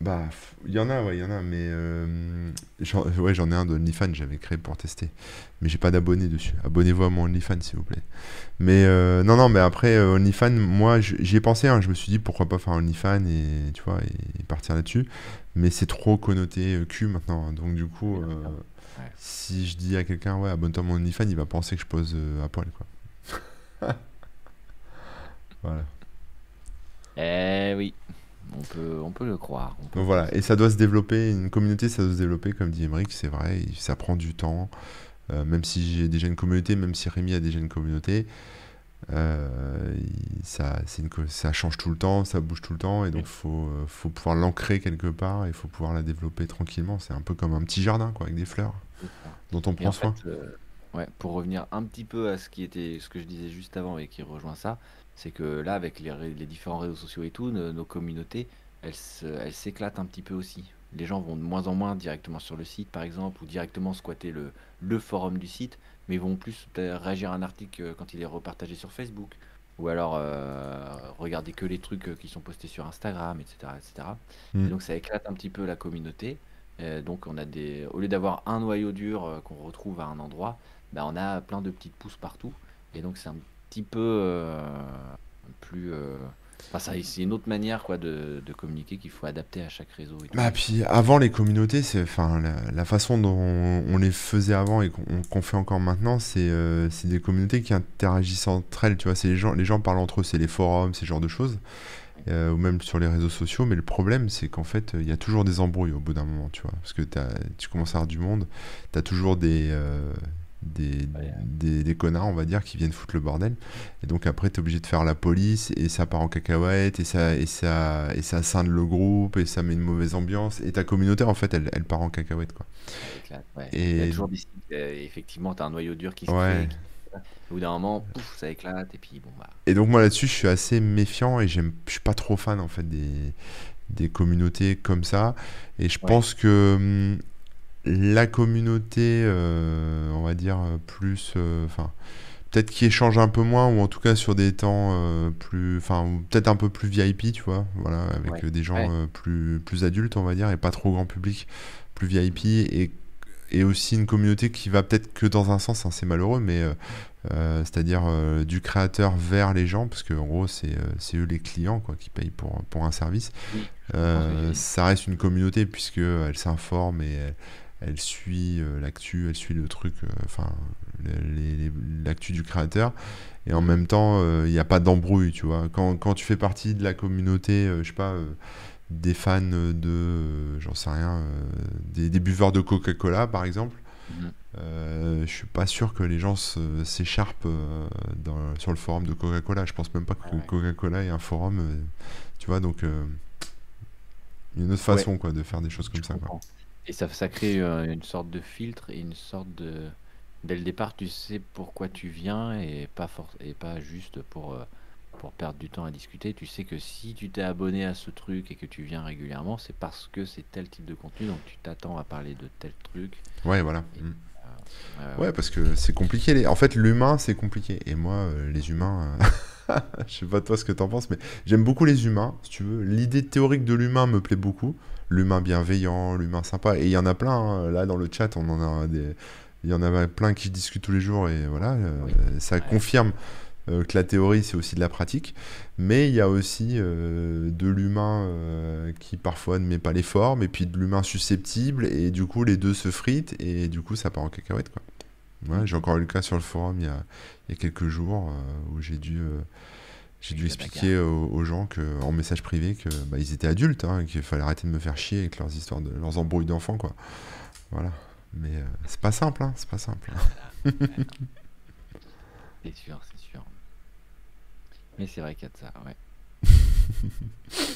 Bah, f- il y en a, ouais, il y en a, mais euh, j'en ouais, j'en ai un de OnlyFans, j'avais créé pour tester. Mais j'ai pas d'abonnés dessus. Abonnez-vous à mon OnlyFans, s'il vous plaît. Mais euh, non, non, mais après, euh, OnlyFans, moi, j'y ai pensé, hein, je me suis dit pourquoi pas faire OnlyFans et, tu vois, et, partir là-dessus. Mais c'est trop connoté euh, cul maintenant. hein. Donc, du coup, euh. Ouais. si je dis à quelqu'un, ouais, abonne-toi à mon OnlyFans, il va penser que je pose euh, à poil, quoi. *laughs* Voilà. Eh oui, on peut, on peut le croire. peut Donc voilà, et ça doit se développer, une communauté, ça doit se développer, comme dit Emmerich, c'est vrai, ça prend du temps. Euh, même si j'ai déjà une communauté, même si Rémi a déjà une communauté, euh, ça, une change tout le temps, ça bouge tout le temps, et donc faut, euh, faut pouvoir l'ancrer quelque part, et il faut pouvoir la développer tranquillement. C'est un peu comme un petit jardin, quoi, avec des fleurs, dont on Et prend en soin. fait, euh, ouais, pour revenir un petit peu à ce qui était, ce que je disais juste avant et qui rejoint ça, c'est que là, avec les, ré- les différents réseaux sociaux et tout, nos, nos communautés, elles se- elles s'éclatent un petit peu aussi. Les gens vont de moins en moins directement sur le site, par exemple, ou directement squatter le, le forum du site, mais vont plus peut-être réagir à un article euh, quand il est repartagé sur Facebook, ou alors euh, regarder que les trucs euh, qui sont postés sur Instagram, etc., etc. Et Mm. donc ça éclate un petit peu la communauté. Euh, donc on a des, au lieu d'avoir un noyau dur euh, qu'on retrouve à un endroit, bah, on a plein de petites pousses partout. Et donc c'est un petit peu euh, plus, euh, enfin ça, c'est une autre manière quoi de, communiquer qu'il faut adapter à chaque réseau. Et. Bah, puis avant les communautés, c'est enfin la, façon dont on, les faisait avant et qu'on fait encore maintenant, c'est euh, des communautés qui interagissent entre elles, tu vois, c'est les gens les gens parlent entre eux, c'est les forums, ces genres de choses, euh, ou même sur les réseaux sociaux, mais le problème c'est qu'en fait, il y a toujours des embrouilles au bout d'un moment, tu vois, parce que tu commences à avoir du monde, tu as toujours des des, Ouais. des, des connards, on va dire, qui viennent foutre le bordel. Et donc après, tu es obligé de faire la police, et ça part en cacahuète, et ça, et ça, et ça scinde le groupe, et ça met une mauvaise ambiance. Et ta communauté, en fait, elle, elle part en cacahuète, quoi. Ouais. Il y a Et toujours des euh, effectivement, tu as un noyau dur qui se crée. ouais. qui- Au bout d'un moment, pouf, ça éclate. Et puis bon, bah. Et donc moi là-dessus, je suis assez méfiant, et j'aime, je suis pas trop fan, en fait, des, des communautés comme ça. Et je Ouais. pense que hum, la communauté, euh, on va dire, euh, plus... euh, Enfin... peut-être qui échange un peu moins, ou en tout cas sur des temps euh, plus. Enfin, peut-être un peu plus VIP, tu vois, voilà, avec Ouais. des gens Ouais. plus, plus adultes, on va dire, et pas trop grand public, plus VIP, et, et aussi une communauté qui va peut-être que dans un sens, hein, c'est malheureux, mais c'est-à-dire euh, du créateur vers les gens, parce qu'en gros, c'est eux les clients quoi, qui payent pour, pour un service. Oui, Euh, que- ça reste une communauté, puisque elle s'informe et elle, elle suit euh, l'actu, elle suit le truc, euh, enfin, l'actu du créateur. Et en même temps, euh, il n'y a pas d'embrouille, tu vois. Quand, quand tu fais partie de la communauté, euh, je sais pas, euh, des fans de, euh, j'en sais rien, euh, des, des buveurs de Coca-Cola, par exemple, Mhm. euh, je suis pas sûr que les gens s'écharpent euh, sur le forum de Coca-Cola. Je pense même pas que. Coca-Cola ait un forum, euh, tu vois, donc euh, il y a une autre Ouais. façon quoi, de faire des choses comme Je ça. Quoi. Et ça, ça crée euh, une sorte de filtre et une sorte de. Dès le départ, tu sais pourquoi tu viens et pas, for- et pas juste pour, euh, pour perdre du temps à discuter. Tu sais que si tu t'es abonné à ce truc et que tu viens régulièrement, c'est parce que c'est tel type de contenu, donc tu t'attends à parler de tel truc. Ouais, voilà. Et- Mm. Euh, Ouais, parce que c'est compliqué. les- En fait, l'humain, c'est compliqué. Et moi, euh, les humains, euh, *laughs* je sais pas toi ce que t'en penses, mais j'aime beaucoup les humains, si tu veux. L'idée théorique de l'humain me plaît beaucoup. L'humain bienveillant, l'humain sympa. Et il y en a plein, hein. là, dans le chat, on en a des... Il y en a plein qui discutent tous les jours, et voilà, Oui. ça Ouais. confirme euh, que la théorie, c'est aussi de la pratique. Mais il y a aussi euh, de l'humain euh, qui parfois ne met pas les formes, et puis de l'humain susceptible, et du coup, les deux se fritent, et du coup, ça part en cacahuète, quoi. Ouais, j'ai encore eu le cas sur le forum il y a, il y a quelques jours où j'ai dû, j'ai dû expliquer aux, aux gens que, en message privé que bah, étaient adultes, hein, qu'il fallait arrêter de me faire chier avec leurs histoires de leurs embrouilles d'enfants, quoi. Voilà. Mais c'est pas simple, hein, c'est pas simple. *laughs* C'est sûr, c'est. Mais c'est vrai qu'il y a de ça, ouais. *laughs*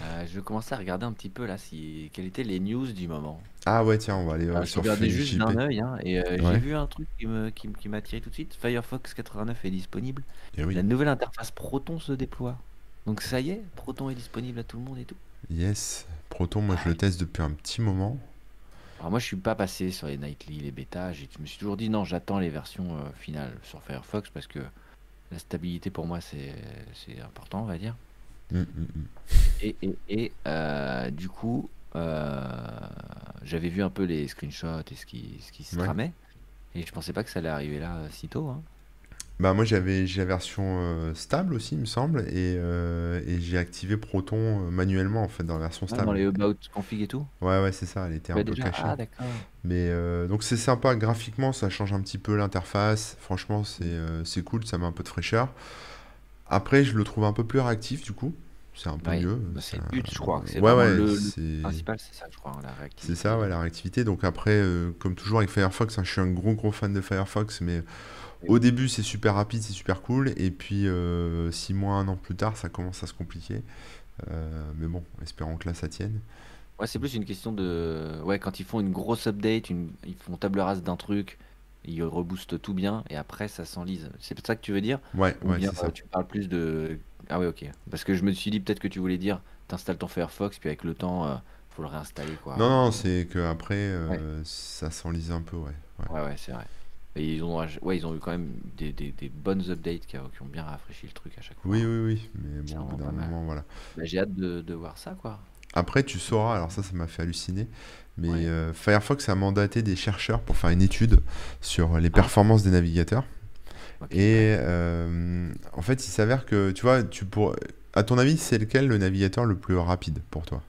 Euh, je commençais à regarder un petit peu là si quelles étaient les news du moment. Ah ouais, tiens, on va aller euh, Alors, je sur regardais juste d'un œil hein, et euh, j'ai vu un truc qui me qui, m'a attiré tout de suite. Firefox 89 est disponible. et oui. La nouvelle interface Proton se déploie. Donc ça y est, Proton est disponible à tout le monde et tout. Yes. Proton, moi je le teste depuis un petit moment. Alors moi je suis pas passé sur les nightly, les bêtas. Je me suis toujours dit non, j'attends les versions euh, finales sur Firefox parce que la stabilité pour moi c'est important, on va dire. Mm, mm, mm. Et, et, et, euh, du coup, euh, j'avais vu un peu les screenshots et ce qui, ce qui se Ouais. tramait. Et je pensais pas que ça allait arriver là euh, si tôt. Hein. Bah moi j'avais j'ai la version euh, stable aussi, il me semble, et, euh, et j'ai activé Proton euh, manuellement en fait dans la version Ah, dans stable. les about config et tout. Ouais, ouais, c'est ça, elle était un Ouais, peu cachée. Ah. Mais donc c'est sympa, graphiquement ça change un petit peu l'interface. Franchement, c'est c'est cool, ça met un peu de fraîcheur. Après, je le trouve un peu plus réactif du coup. C'est un peu Ouais, mieux. bah, c'est le but, je crois. C'est Ouais, ouais, le, le c'est principal, c'est ça, je crois, hein, la c'est réactivité. ça, ouais, la réactivité. Donc après, comme toujours avec Firefox, hein, je suis un gros gros fan de Firefox, mais au début c'est super rapide, c'est super cool, et puis euh, six mois, un an plus tard, ça commence à se compliquer. Euh, mais bon, espérons que là ça tienne. Ouais, c'est plus une question de. Ouais, quand ils font une grosse update, une... ils font table rase d'un truc, ils reboostent tout bien et après ça s'enlise. C'est peut-être ça que tu veux dire? Ouais, Ou ouais, bien c'est ça. tu parles plus de... Ah ouais, ok. Parce que je me suis dit peut-être que tu voulais dire, t'installes ton Firefox, puis avec le temps, euh, faut le réinstaller, quoi. Non, non, c'est que après Ouais, euh, ça s'enlise un peu, ouais. ouais. ouais, ouais, c'est vrai. Et ils ont, ouais, ils ont eu quand même des, des- des bonnes updates qui, a- qui ont bien rafraîchi le truc à chaque fois. Oui, oui, oui, mais bon, au bout vraiment d'un pas mal. moment, voilà. Bah, j'ai hâte de, de voir ça, quoi. Après, tu sauras, alors ça, ça m'a fait halluciner, mais Ouais. euh, Firefox a mandaté des chercheurs pour faire une étude sur les Ah, performances des navigateurs. Et euh, en fait, il s'avère que, tu vois, tu pour... à ton avis, c'est lequel le navigateur le plus rapide pour toi?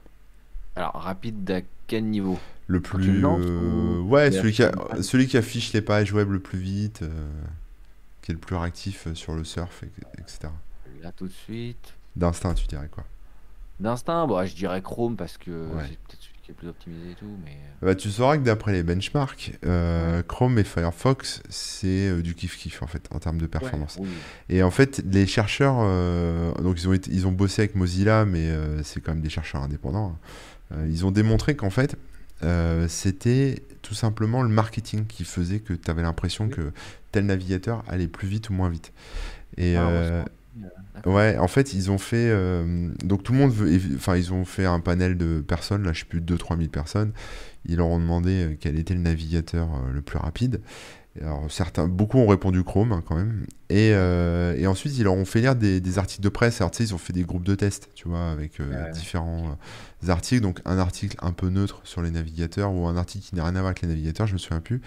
Alors, rapide d'à quel niveau? Le plus... euh, ou Ouais, celui qui, a- celui qui affiche les pages web le plus vite, euh, qui est le plus réactif euh, sur le surf, et- etc. Là, tout de suite. D'instinct, tu dirais quoi? D'instinct, bah, je dirais Chrome parce que Ouais. c'est peut-être celui qui est le plus optimisé et tout, mais... Bah, tu sauras que d'après les benchmarks, euh. Chrome et Firefox, c'est euh, du kiff-kiff en fait en termes de Ouais, performance. oui. Et en fait, les chercheurs, euh, donc ils ont été- ils ont bossé avec Mozilla, mais euh, c'est quand même des chercheurs indépendants. hein. Euh, ils ont démontré qu'en fait, euh, c'était tout simplement le marketing qui faisait que tu avais l'impression Oui. que tel navigateur allait plus vite ou moins vite. Et Ah, euh, euh. Ouais, en fait, ils ont fait. euh, donc, tout le monde veut. Enfin, ils ont fait un panel de personnes, là, je sais plus, 2-3 000 personnes. Ils leur ont demandé quel était le navigateur le plus rapide. Alors, certains, beaucoup ont répondu Chrome, hein, quand même. Et, euh, et ensuite, ils leur ont fait lire des, des articles de presse. Alors, tu sais, ils ont fait des groupes de tests, tu vois, avec euh, Ouais, différents euh, articles. Donc, un article un peu neutre sur les navigateurs ou un article qui n'a rien à voir avec les navigateurs, je me souviens plus.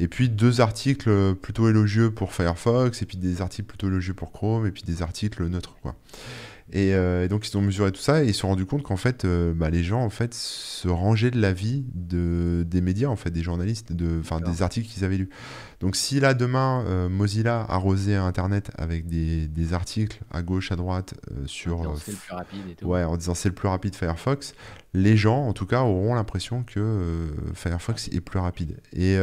Et puis, deux articles plutôt élogieux pour Firefox, et puis des articles plutôt élogieux pour Chrome, et puis des articles neutres, quoi. Et, euh, et donc ils ont mesuré tout ça et ils se sont rendus compte qu'en fait euh, bah, les gens en fait se rangeaient de l'avis de, des médias en fait des journalistes de des articles qu'ils avaient lus. Donc si là demain euh, Mozilla arrosait internet avec des, des articles à gauche à droite euh, En sur disant euh, c'est le plus rapide et tout. ouais en disant c'est le plus rapide Firefox, les gens en tout cas auront l'impression que euh, Firefox est plus rapide. Et,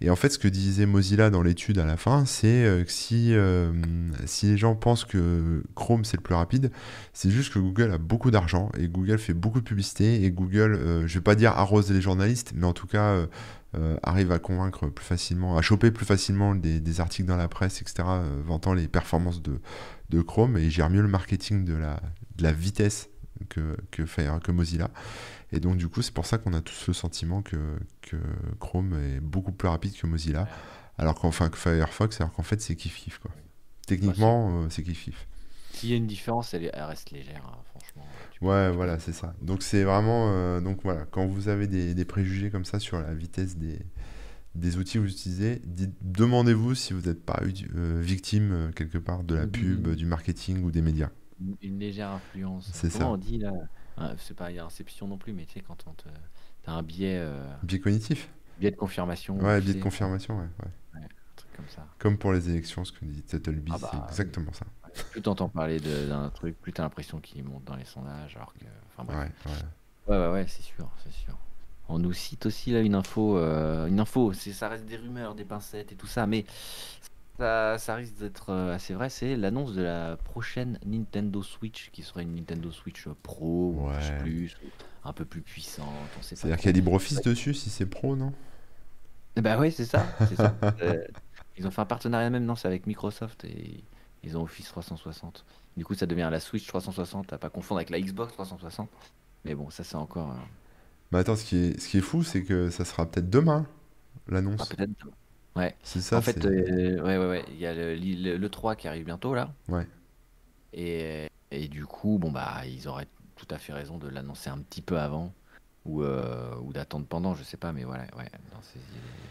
et en fait ce que disait Mozilla dans l'étude à la fin c'est que si si les gens pensent que Chrome c'est le plus rapide c'est juste que Google a beaucoup d'argent et Google fait beaucoup de publicité et Google, je vais pas dire arrose les journalistes, mais en tout cas euh, euh, arrive à convaincre plus facilement, à choper plus facilement des, des articles dans la presse, etc., euh, vantant les performances de, de Chrome et gère mieux le marketing de la, de la vitesse que, que, Fire- que Mozilla. Et donc du coup c'est pour ça qu'on a tous le sentiment que, que Chrome est beaucoup plus rapide que Mozilla, alors qu'enfin que Firefox, alors qu'en fait c'est kiff-kiff quoi. Techniquement euh, c'est kiff-kiff. S'il y a une différence, elle, est- elle reste légère, hein, Ouais, voilà, c'est ça. Donc c'est vraiment, euh, donc voilà, quand vous avez des, des préjugés comme ça sur la vitesse des, des outils que vous utilisez, demandez-vous si vous n'êtes pas euh, victime euh, quelque part de la pub, du marketing ou des médias. une, légère influence. C'est ça. on dit là Hein, C'est pas il y a inception non plus, mais tu sais, quand on te. T'as un biais, euh, Biais cognitif? biais de confirmation, Ouais, biais de confirmation, ouais, ouais. ouais, un truc comme ça. Comme pour les élections, ce que dit Tettleby, Ah c'est bah, exactement ça. Plus t'entends parler d'un truc, plus t'as l'impression qu'il monte dans les sondages, alors que. Enfin bref. Ouais, ouais. Ouais, ouais, ouais, c'est sûr, c'est sûr. On nous cite aussi là une info, euh, une info, c'est ça reste des rumeurs, des pincettes et tout ça, mais Ça, ça risque d'être euh, assez vrai, c'est l'annonce de la prochaine Nintendo Switch, qui serait une Nintendo Switch Pro, ou plus, un peu plus puissante, C'est-à-dire qu'il y a LibreOffice dessus si c'est pro, non? Bah oui, c'est ça, c'est ça. *laughs* Euh, ils ont fait un partenariat même, non, c'est avec Microsoft et ils ont Office 360. Du coup, ça devient la Switch 360, à pas confondre avec la Xbox 360. Mais bon, ça c'est encore... euh, Mais attends, ce qui est, ce qui est fou, c'est que ça sera peut-être demain, ah, l'annonce. peut-être... Ouais. C'est ça, En fait, euh, ouais, ouais, ouais, il y a le, le, le 3 qui arrive bientôt là. Ouais. Et, et du coup, bon bah, ils auraient tout à fait raison de l'annoncer un petit peu avant ou, euh, ou d'attendre pendant, je sais pas, mais voilà, ouais, dans ces,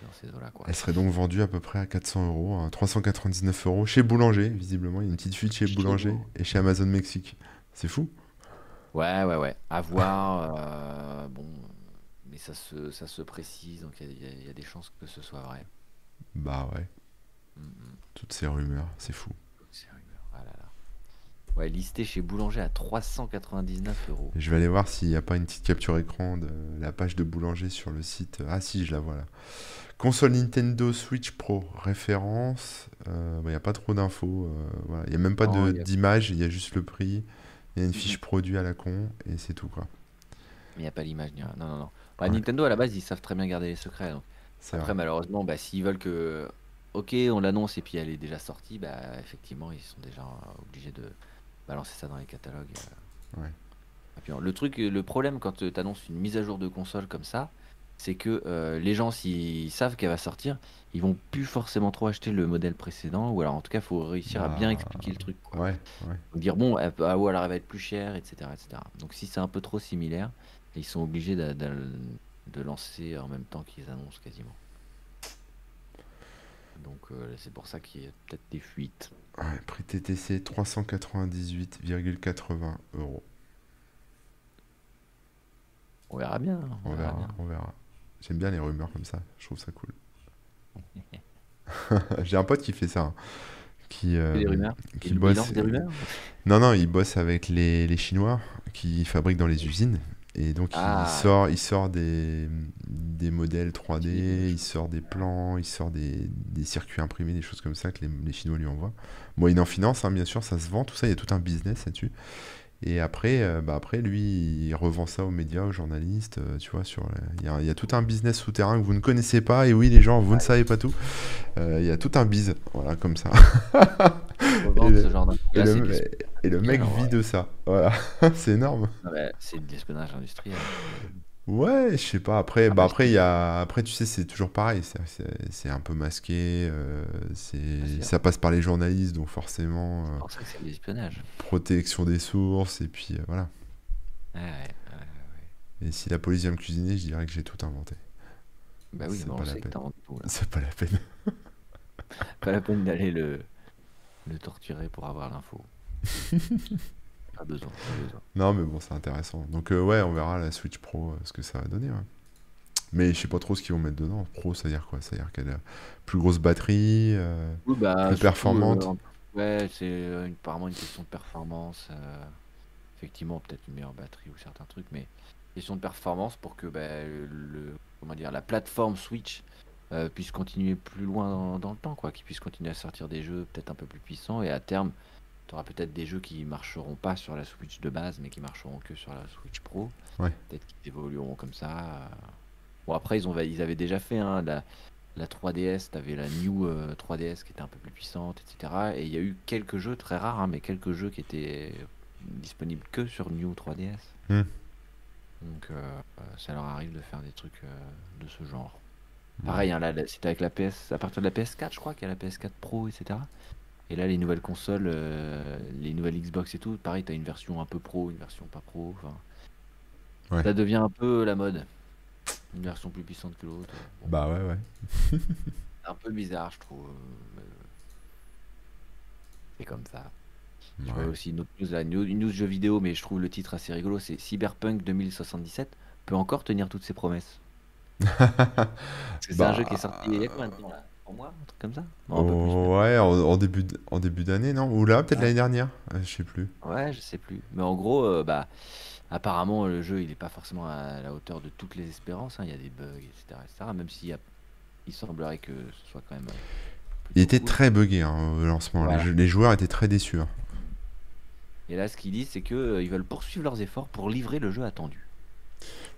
dans ces eaux-là, quoi. Elle serait donc vendue à peu près à 400 euros, à 399 euros chez Boulanger, visiblement. Il y a une petite fuite chez Boulanger Bou- et chez Amazon Mexique. C'est fou. Ouais, ouais, ouais, à voir, euh, bon, mais ça se, ça se précise, donc y, y il y a des chances que ce soit vrai. Bah ouais, Mm, mm. toutes ces rumeurs, c'est fou. C'est rumeur, ah là là. Ouais, listé chez Boulanger à 399 euros. Je vais aller voir s'il n'y a pas une petite capture écran de la page de Boulanger sur le site. Ah si, je la vois là. Console Nintendo Switch Pro, référence. Euh, bah, Il n'y a pas trop d'infos. euh, voilà. Il n'y a même pas d'image, il y a juste le prix. Il y a une Mhm. fiche produit à la con et c'est tout quoi. Mais il n'y a pas l'image, non, non, non. Bah, Ouais. Nintendo à la base, ils savent très bien garder les secrets. donc. Après, vrai. malheureusement, bah, s'ils veulent que, ok, on l'annonce et puis elle est déjà sortie, bah, effectivement, ils sont déjà euh, obligés de balancer ça dans les catalogues. euh. Ouais. Et puis, le truc, le problème quand tu annonces une mise à jour de console comme ça, c'est que euh, les gens, s'ils savent qu'elle va sortir, ils vont plus forcément trop acheter le modèle précédent, ou alors en tout cas, il faut réussir à bien Bah, expliquer le truc. Quoi. Ouais, ouais. Donc, dire bon, elle ah, ou alors elle va être plus chère, etc., etc. Donc si c'est un peu trop similaire, ils sont obligés de, de- de lancer en même temps qu'ils annoncent quasiment. Donc euh, c'est pour ça qu'il y a peut-être des fuites. Ouais, prix TTC 398,80 euros. On verra bien. hein, On on verra verra, bien. on verra. J'aime bien les rumeurs comme ça, je trouve ça cool. *laughs* *laughs* J'ai un pote qui fait ça, hein, qui, euh, des rumeurs. qui bosse. lance des rumeurs Non, non, il bosse avec les, les Chinois qui fabriquent dans les usines. Et donc Ah. il sort, il sort des, des modèles 3D, Des il sort des plans, il sort des, des circuits imprimés, des choses comme ça que les, les Chinois lui envoient. Bon, il en finance, hein, bien sûr, ça se vend, tout ça, il y a tout un business là-dessus. Et après, euh, bah après, lui, il revend ça aux médias, aux journalistes, euh, tu vois, sur, il y a, il y a tout un business souterrain que vous ne connaissez pas. Et oui, les gens, vous ne savez pas tout. Euh, il y a tout un biz, voilà, comme ça. *laughs* Revendre le- ce genre. Et Là, le, et le mec Alors, vit ouais. de ça, voilà, *laughs* c'est énorme. ouais, c'est de l'espionnage industriel. Ouais, je sais pas. Après, Ah, bah bah, après, il y a... après, tu sais, c'est toujours pareil. C'est un peu masqué. euh, c'est sûr. ça passe par les journalistes, donc forcément, euh, C'est pour ça que c'est de l'espionnage. protection des sources. Et puis euh, voilà. Ouais, ouais, ouais. Et si la police vient me cuisiner, je dirais que j'ai tout inventé. Bah oui, C'est mais on pas la sait que peine. t'as rendu tout là. C'est pas la peine. *laughs* Pas la peine d'aller le, le torturer pour avoir l'info. *laughs* pas besoin, pas besoin. Non, mais bon, c'est intéressant. Donc euh, ouais, on verra la Switch Pro euh, ce que ça va donner. ouais. Mais je sais pas trop ce qu'ils vont mettre dedans. Pro, ça veut dire quoi? Ça veut dire qu'elle a plus grosse batterie. euh, Oui, bah, Plus performante? ouais, c'est apparemment une question de performance. effectivement, peut-être une meilleure batterie ou certains trucs, mais question de performance pour que bah, le, comment dire, la plateforme Switch puisse continuer plus loin dans, dans le temps, quoi, qu'il puisse continuer à sortir des jeux peut-être un peu plus puissants et à terme, tu auras peut-être des jeux qui marcheront pas sur la Switch de base, mais qui marcheront que sur la Switch Pro. Ouais. Peut-être qu'ils évolueront comme ça. euh. Bon, après, ils, ont, ils avaient déjà fait hein, la, la 3DS, tu avais la New euh, 3DS qui était un peu plus puissante, etc. Et il y a eu quelques jeux, très rares, hein, mais quelques jeux qui étaient disponibles que sur New 3DS. Hmm. Donc euh, euh, ça leur arrive de faire des trucs euh, de ce genre. Pareil, hein, c'était avec la PS, à partir de la PS4, je crois qu'il y a la PS4 Pro, etc. Et là, les nouvelles consoles, euh, les nouvelles Xbox et tout, pareil, tu as une version un peu pro, une version pas pro. Ouais. Ça devient un peu la mode. Une version plus puissante que l'autre. Bon, Bah ouais, ouais. c'est *laughs* un peu bizarre, je trouve. euh, euh, C'est comme ça. Je Ouais. vois aussi une autre news, là, une news- une news jeu vidéo, mais je trouve le titre assez rigolo. C'est Cyberpunk 2077 peut encore tenir toutes ses promesses. *laughs* C'est un jeu qui est sorti il y a combien de temps là Un mois Un truc comme ça Non, un peu plus. Oh, ouais, en, en début d- en début d'année, non? Ou là, peut-être Ouais. l'année dernière Euh, Je sais plus. Ouais, je sais plus. Mais en gros, euh, bah, apparemment, le jeu, il n'est pas forcément à la hauteur de toutes les espérances. hein. Il y a des bugs, etc. etc. même s'il y a... il semblerait que ce soit quand même euh, Il était très buggé hein, au lancement. Les, les joueurs étaient très déçus. hein. Et là, ce qu'ils disent, c'est qu'ils veulent poursuivre leurs efforts pour livrer le jeu attendu.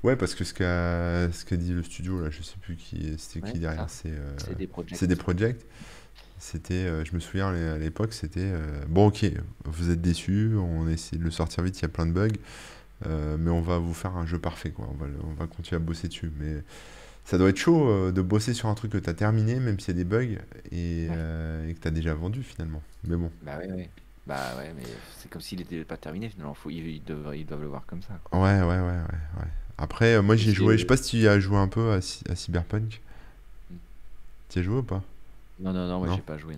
Ouais, parce que ce qu'a ce qu'a dit le studio, là, je sais plus qui c'était Ouais, qui derrière, c'est euh, C'est des projects. C'était, euh, je me souviens à l'époque, c'était euh, bon, ok, vous êêtes déçus, on essaie de le sortir vite, il y a plein de bugs, mais on va vous faire un jeu parfait, quoi. On va, on va continuer à bosser dessus. Mais ça doit être chaud de bosser sur un truc que tu as terminé, même s'il y a des bugs, et, Ouais. euh, et que tu as déjà vendu finalement. Mais bon, Bah ouais, ouais. Bah ouais, mais c'est comme s'il était pas terminé finalement. Faut, ils, ils doivent, ils doivent le voir comme ça. quoi. ouais, ouais, ouais, ouais. ouais. Après, euh, moi j'ai joué, je sais pas si tu as joué un peu à, Cy- à Cyberpunk. Mm. Tu as joué ou pas? Non, non, non, moi j'ai pas joué.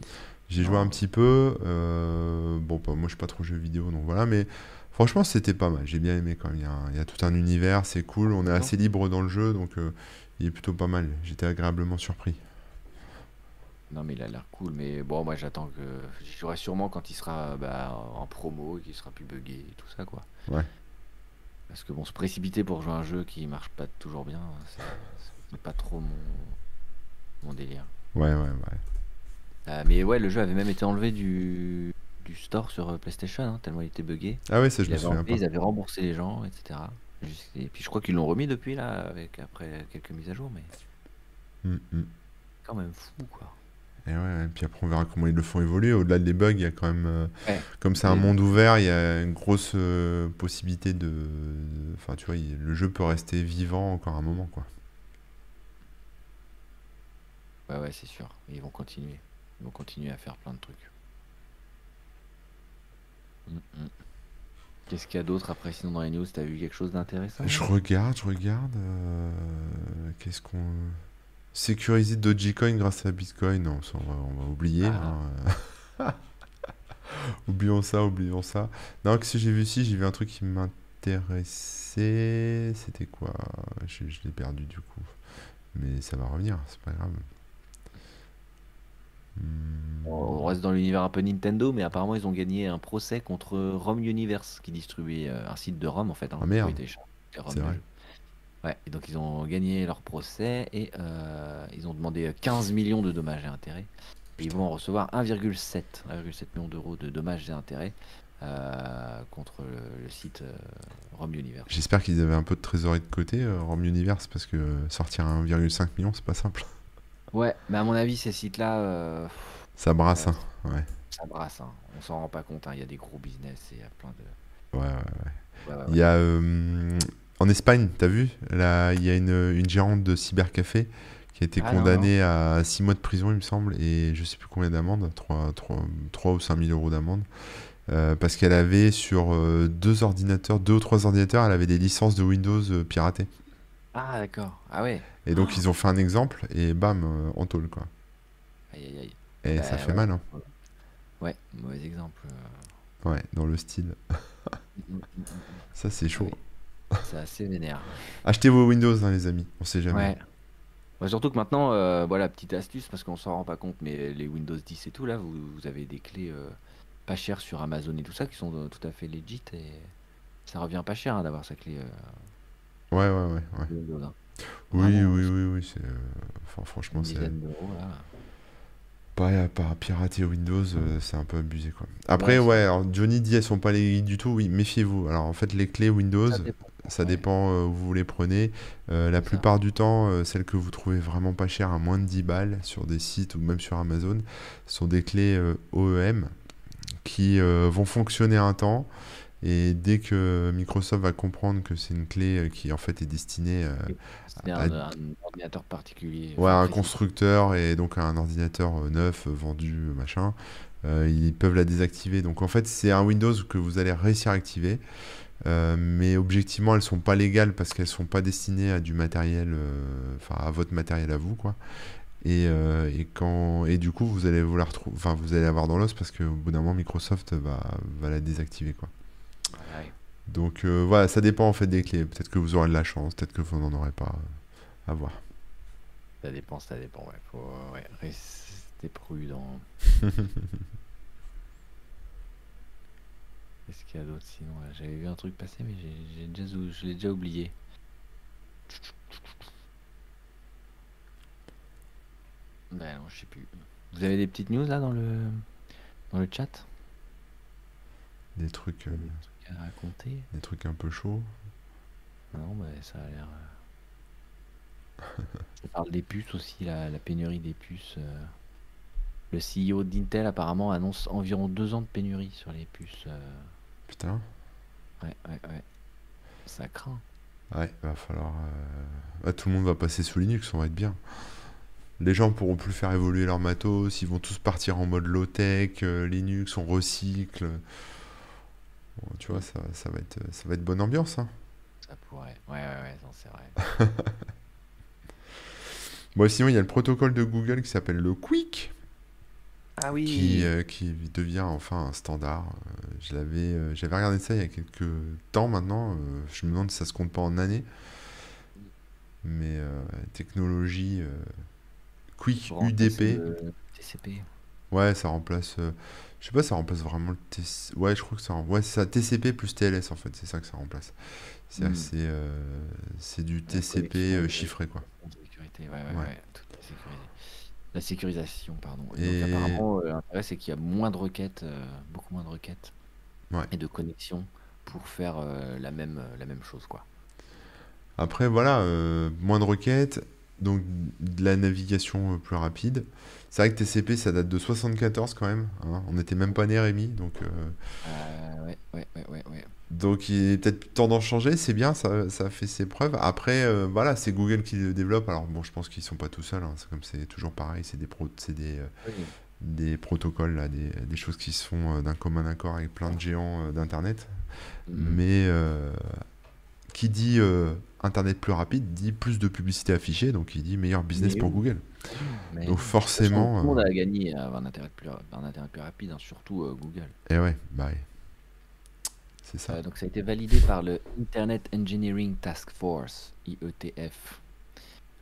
J'ai joué un petit peu. euh, bon, bah, moi, je suis pas trop jeu vidéo, donc voilà. Mais franchement, c'était pas mal. J'ai bien aimé quand même. Il y a, un- il y a tout un univers, c'est cool. On est assez libre dans le jeu, donc euh, il est plutôt pas mal. J'étais agréablement surpris. Non, mais il a l'air cool. Mais bon, moi j'attends que. J'y jouerai sûrement quand il sera bah, en promo et qu'il sera plus buggé et tout ça, quoi. Ouais. Parce que bon, se précipiter pour jouer à un jeu qui marche pas toujours bien, c'est pas trop mon, mon délire. Ouais, ouais, ouais. Euh, mais ouais, le jeu avait même été enlevé du, du store sur euh, PlayStation, hein, tellement il était buggé. Ah ouais, ça, je me souviens enlevé, pas. ils avaient remboursé les gens, etc. Et puis je crois qu'ils l'ont remis depuis là, avec après quelques mises à jour, mais Mm, mm. quand même fou quoi. Et ouais, et puis après, on verra comment ils le font évoluer. Au-delà des bugs, il y a quand même. euh, Ouais. Comme c'est un monde ouvert, il y a une grosse euh, possibilité de. Enfin, tu vois, il- le jeu peut rester vivant encore un moment, quoi. Ouais, ouais, c'est sûr. Ils vont continuer. Ils vont continuer à faire plein de trucs. Mm, mm. Qu'est-ce qu'il y a d'autre après Sinon, dans les news, t'as vu quelque chose d'intéressant? Je regarde, je regarde. euh, Qu'est-ce qu'on. Sécuriser Dogecoin grâce à Bitcoin. Non, ça, on va, on va oublier. Ah. hein. *laughs* oublions ça, oublions ça. Non, que j'ai vu ici J'ai vu un truc qui m'intéressait. C'était quoi? Je, je l'ai perdu du coup. Mais ça va revenir, c'est pas grave. Hmm. On reste dans l'univers un peu Nintendo, mais apparemment, ils ont gagné un procès contre Rome Universe, qui distribuait euh, un site de Rome en fait. hein, Ah, merde. ROM C'est vrai. Ouais, et donc ils ont gagné leur procès et euh, ils ont demandé 15 millions de dommages et intérêts. Et ils vont en recevoir 1,7 1,7 millions d'euros de dommages et intérêts euh, contre le, le site euh, Rome Universe. J'espère qu'ils avaient un peu de trésorerie de côté, euh, Rome Universe, parce que sortir 1,5 million, c'est pas simple. Ouais, mais à mon avis, ces sites-là, Ça brasse, hein. Ouais. ça brasse. hein. On s'en rend pas compte. hein. Il y a des gros business et il y a plein de. Ouais, ouais, ouais. Ouais, ouais, Il y a en Espagne, t'as vu? Là, il y a une, une gérante de cybercafé qui a été Ah, non, condamnée à 6 mois de prison, il me semble, et je sais plus combien d'amende, 3, 3, ou 5 000 euros d'amende, euh, parce qu'elle avait sur euh, deux ordinateurs, deux ou trois ordinateurs, elle avait des licences de Windows euh, piratées. Ah, d'accord. Ah ouais. Et donc, ils ont fait un exemple, et bam, en tôle, quoi. Aïe, aïe, aïe. Et Bah, ça fait ouais. mal, hein. Ouais, mauvais exemple. Ouais, dans le style. Mm, mm, mm, Ça, c'est chaud. C'est assez vénère. Achetez vos Windows, hein, les amis, on sait jamais. Ouais. Ouais, surtout que maintenant, euh, voilà, petite astuce, parce qu'on s'en rend pas compte, mais les Windows 10 et tout, là, vous, vous avez des clés euh, pas chères sur Amazon et tout ça, qui sont euh, tout à fait legit, et ça revient pas cher hein, d'avoir sa clé Ouais, ouais, ouais. ouais. Windows. hein. Oui, Vraiment, oui, oui, oui. c'est, Enfin, franchement, c'est. Pas, pas pirater Windows, c'est un peu abusé quoi. Après, Ouais, ouais, alors Johnny dit elles sont pas les du tout, oui, méfiez-vous. Alors en fait, les clés Windows, Ça dépend. Ça Ouais. dépend euh, où vous les prenez. Euh, la ça. plupart du temps, euh, celles que vous trouvez vraiment pas chères, à moins de 10 balles sur des sites ou même sur Amazon, sont des clés euh, OEM qui vont fonctionner un temps. Et dès que Microsoft va comprendre que c'est une clé qui en fait est destinée à- un, un ordinateur particulier. Ouais, un constructeur et donc un ordinateur neuf, vendu, machin, ils peuvent la désactiver. Donc en fait, c'est un Windows que vous allez réussir à activer. Euh, mais objectivement, elles sont pas légales parce qu'elles sont pas destinées à du matériel, euh, enfin à votre matériel à vous, quoi. Et, euh, et quand et du coup, vous allez vous la retrouver, enfin vous allez avoir dans l'os parce qu'au bout d'un moment, Microsoft va, va la désactiver, quoi. Ouais. Donc euh, voilà, ça dépend en fait des clés. Peut-être que vous aurez de la chance, peut-être que vous n'en aurez pas. à voir. Ça dépend, ça dépend. Ouais. Faut ouais, rester prudent. *laughs* Qu'est-ce qu'il y a d'autre sinon J'avais vu un truc passer, mais j'ai déjà, je l'ai déjà oublié. Ben non, je sais plus. Vous avez des petites news là dans le, dans le chat? Des trucs, euh, Des trucs à raconter? des trucs un peu chauds? Non, mais ça a l'air. euh, On parle des puces aussi, la, la pénurie des puces. euh. Le CEO d'Intel apparemment annonce environ deux ans de pénurie sur les puces. euh. Putain. Ouais, ouais, ouais. Ça craint. Ouais, va falloir. euh, ouais, tout le monde va passer sous Linux, on va être bien. Les gens pourront plus faire évoluer leur matos, ils vont tous partir en mode low-tech, euh, Linux, on recycle. Bon, tu vois, ça, ça va être, ça va être bonne ambiance. hein. Ça pourrait. Ouais, ouais, ouais, c'est vrai. *laughs* Bon, sinon, il y a le protocole de Google qui s'appelle le Quick, Ah oui qui, euh, qui devient enfin un standard. Euh, je l'avais, euh, j'avais regardé ça il y a quelques temps maintenant. je me demande si ça se compte pas en années. Mais euh, technologie Quick UDP. le TCP. Ouais, ça remplace. je sais pas, ça remplace vraiment le TCP. Ouais, je crois que ça. Ouais, c'est ça, TCP plus TLS en fait, c'est ça que ça remplace. C'est Hmm. c'est du TCP chiffré quoi. sécurité, ouais, ouais, Ouais. ouais, tout est sécurisé. La sécurisation, pardon. Et donc apparemment, euh, l'intérêt c'est qu'il y a moins de requêtes, euh, beaucoup moins de requêtes Ouais. et de connexions pour faire euh, la même, la même chose, quoi. Après, voilà, moins de requêtes, donc de la navigation euh, plus rapide. C'est vrai que TCP, ça date de 74 quand même. hein. On n'était même pas né Rémi, donc, euh, Euh, ouais, ouais, ouais, ouais, ouais. donc il est peut-être temps d'en changer. C'est bien, ça, ça fait ses preuves. Après, euh, voilà, c'est Google qui le développe. Alors bon, je pense qu'ils sont pas tout seuls. hein. C'est comme c'est toujours pareil. C'est des pro, c'est des, euh, Oui. des protocoles là, des, des choses qui se font d'un commun accord avec plein de géants d'internet. Mhm. Mais qui dit Internet plus rapide dit plus de publicité affichée, donc il dit meilleur business Mais pour oui. Google. Mais Donc forcément, tout le monde euh, a gagné à avoir un internet plus, un internet plus rapide, hein, surtout euh, Google. et ouais, bah ouais. c'est ça. Euh, donc ça a été validé par le Internet Engineering Task Force, IETF.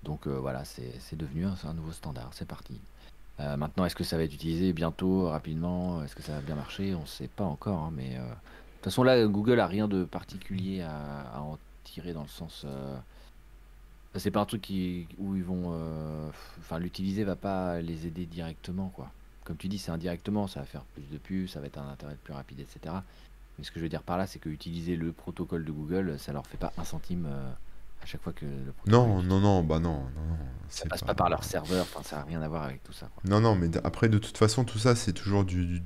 Donc euh, voilà, c'est devenu un, nouveau standard, c'est parti. Euh, maintenant, est-ce que ça va être utilisé bientôt, rapidement Est-ce que ça va bien marcher On ne sait pas encore, hein, mais euh, de toute façon là, Google a rien de particulier à, à en dans le sens. euh, c'est pas un truc qui, où ils vont, euh, enfin l'utiliser va pas les aider directement quoi. Comme tu dis, c'est indirectement, ça va faire plus de pubs, ça va être un internet plus rapide, etc. Mais ce que je veux dire par là, c'est que utiliser le protocole de Google, ça leur fait pas un centime euh, à chaque fois que le protocole Non, non, non, bah non, non. Ça passe pas... pas par leur serveur, enfin ça n'a rien à voir avec tout ça. quoi. Non, non, mais après, de toute façon, tout ça, c'est toujours du, du,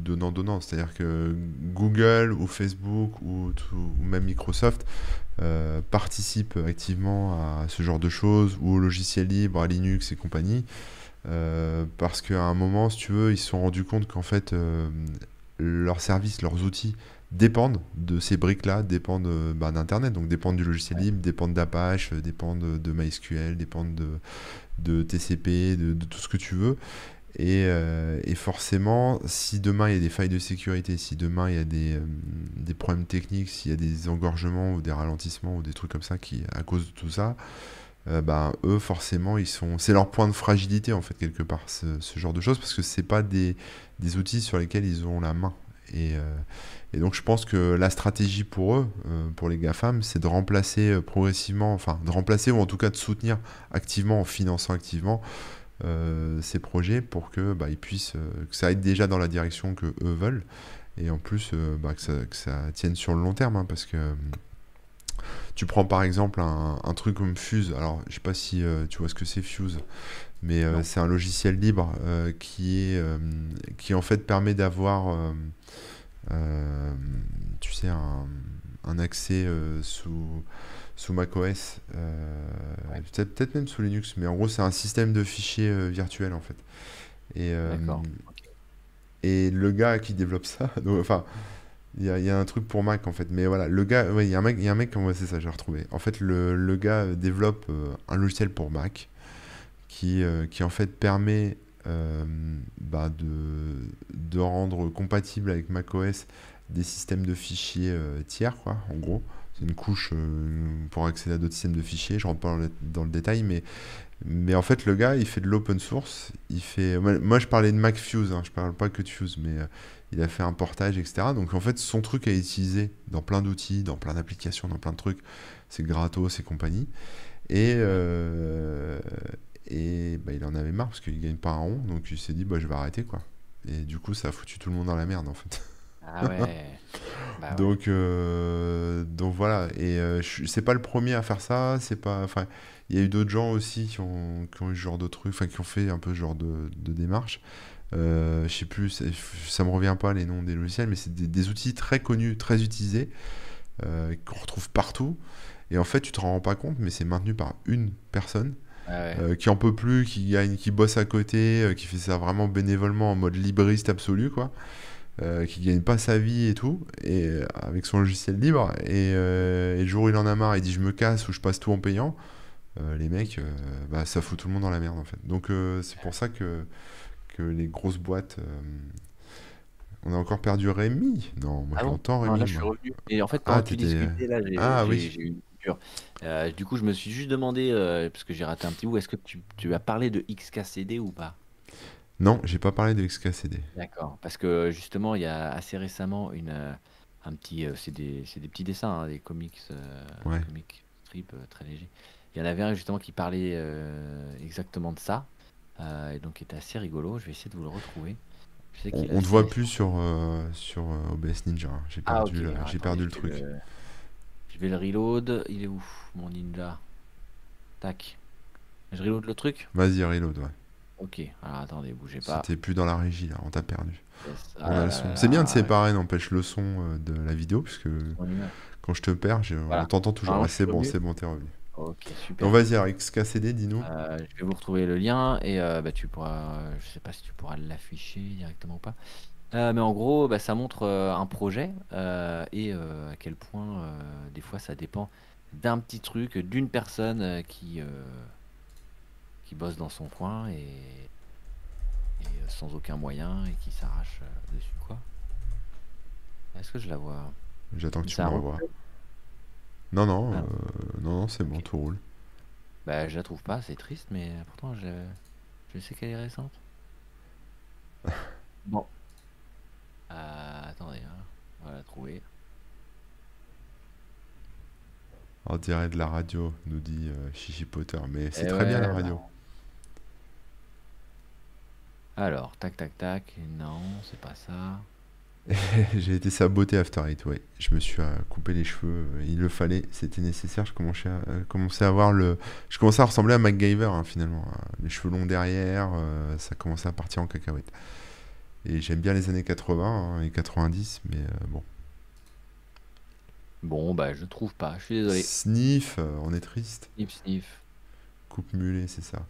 donnant-donnant. C'est-à-dire que Google ou Facebook ou, tout- ou même Microsoft euh, participent activement à ce genre de choses, ou au logiciel libre, à Linux et compagnie. euh, parce qu'à un moment, si tu veux, ils se sont rendus compte qu'en fait, euh, leurs services, leurs outils dépendent de ces briques-là, dépendent bah, d'Internet, donc dépendent du logiciel libre, dépendent d'Apache, dépendent de, de MySQL, dépendent de, de TCP, de, de tout ce que tu veux. Et, euh, et forcément, si demain il y a des failles de sécurité, si demain il y a des, euh, des problèmes techniques, s'il y a des engorgements ou des ralentissements ou des trucs comme ça qui, à cause de tout ça, euh, ben, eux forcément ils sont, c'est leur point de fragilité en fait quelque part ce, genre de choses parce que c'est pas des, outils sur lesquels ils ont la main. Et, donc je pense que la stratégie pour eux, pour les GAFAM, c'est de remplacer progressivement, enfin de remplacer ou en tout cas de soutenir activement en finançant activement euh, ces projets pour que bah, ils puissent, euh, que ça aille déjà dans la direction que eux veulent. Et en plus euh, bah, que, ça, que ça tienne sur le long terme hein, parce que tu prends par exemple un, un truc comme Fuse, alors je sais pas si tu vois ce que c'est Fuse, mais c'est un logiciel libre qui est qui en fait permet d'avoir tu sais un, un accès sous sous macOS, euh, Ouais. peut-être même sous Linux, mais en gros c'est un système de fichiers euh, virtuel en fait. Et, euh, et le gars qui développe ça, *laughs* donc, enfin, il y a, il y a un truc pour Mac en fait, mais voilà, le gars, ouais, il y a un mec, il y a un mec, ouais, c'est ça, j'ai retrouvé. En fait, le, le gars développe euh, un logiciel pour Mac qui, qui en fait permet bah, de, de rendre compatible avec macOS des systèmes de fichiers tiers, quoi, en gros. Une couche euh, pour accéder à d'autres systèmes de fichiers, je rentre pas dans le, détail, mais, mais en fait, le gars, il fait de l'open source. Il fait... Moi, moi, je parlais de MacFuse, hein, je parle pas que de Fuse, mais euh, il a fait un portage, etc. Donc en fait, son truc à utiliser dans plein d'outils, dans plein d'applications, dans plein de trucs, c'est gratos et compagnie. Et, euh, et bah, il en avait marre parce qu'il gagne pas un rond, donc il s'est dit bah je vais arrêter quoi. Et du coup ça a foutu tout le monde dans la merde en fait. Ah ouais. *laughs* Bah ouais. Donc, euh, donc voilà, et euh, c'est pas le premier à faire ça, c'est pas, enfin, il y a eu d'autres gens aussi qui ont, qui ont eu ce genre de truc, enfin qui ont fait un peu ce genre de, de démarche. Euh, je sais plus, ça me revient pas les noms des logiciels, mais c'est des, des outils très connus, très utilisés, qu'on retrouve partout. Et en fait, tu te rends pas compte, mais c'est maintenu par une personne Ah ouais. euh, qui en peut plus, qui gagne, qui bosse à côté, euh, qui fait ça vraiment bénévolement en mode libriste absolu, quoi. Euh, qui gagne pas sa vie et tout, et euh, avec son logiciel libre. Et, euh, et le jour où il en a marre, il dit je me casse ou je passe tout en payant. euh, les mecs, bah, ça fout tout le monde dans la merde en fait. Donc c'est pour ça que, que les grosses boîtes. on a encore perdu Rémi. Non, moi Ah je bon l'entends Non, Rémi. là, je suis revenu. Et en fait, Ah, pendant que tu discutais, là, j'ai Ah, oui. eu une du coup, je me suis juste demandé, parce que j'ai raté un petit bout, est-ce que tu, tu as parlé de XKCD ou pas? Non, j'ai pas parlé de XKCD. D'accord. Parce que justement, il y a assez récemment une, euh, un petit, euh, c'est des, c'est des petits dessins, hein, des comics, euh, Ouais. strip euh, très légers. Il y en avait un justement qui parlait euh, exactement de ça, euh, et donc qui était assez rigolo. Je vais essayer de vous le retrouver. Je sais On, qu'il est on te voit plus sur, euh, sur euh, OBS Ninja. hein. J'ai Ah, perdu, le- alors, j'ai attendez, perdu le je vais truc. le- Je vais le reload. Il est où, mon ninja? Tac. Je reload le truc? Vas-y, reload, ouais. Ok. Alors attendez, bougez pas. C'était plus dans la régie là, on t'a perdu. Yes. Ah C'est bien de séparer, n'empêche le son euh, de la vidéo, puisque quand je te perds, je- Voilà. on t'entend toujours. Ah, c'est bon, c'est bon, t'es revenu. Ok, super. Donc vas-y, alors XKCD, dis-nous. Euh, je vais vous retrouver le lien et euh, bah, tu pourras, je sais pas si tu pourras l'afficher directement ou pas. Euh, mais en gros, bah, ça montre un projet et à quel point des fois ça dépend d'un petit truc, d'une personne qui, qui bosse dans son coin et, et, euh, sans aucun moyen et qui s'arrache euh, dessus quoi. Est-ce que je la vois? J'attends que tu me roule revoies. Non, non, Ah. euh, non, non, c'est bon, tout roule. Bah, je la trouve pas, c'est triste, mais pourtant je, je sais qu'elle est récente. *laughs* Bon. Euh, attendez, hein, on va la trouver. On dirait de la radio, nous dit euh, Chichi Potter. Mais c'est Eh très bien la radio. Alors, tac, tac, tac. Non, c'est pas ça. *laughs* J'ai été saboté After Eight, ouais. Je me suis euh, coupé les cheveux, euh, il le fallait, c'était nécessaire. Je commençais à, euh, commençais à avoir le. Je commençais à ressembler à MacGyver hein, finalement. hein. Les cheveux longs derrière, euh, ça commençait à partir en cacahuète. Et j'aime bien les années 80 hein, et 90, mais bon. Bon, bah, je trouve pas. Je suis désolé. Sniff, on est triste. Sniff, sniff. Coupe mulet, c'est ça.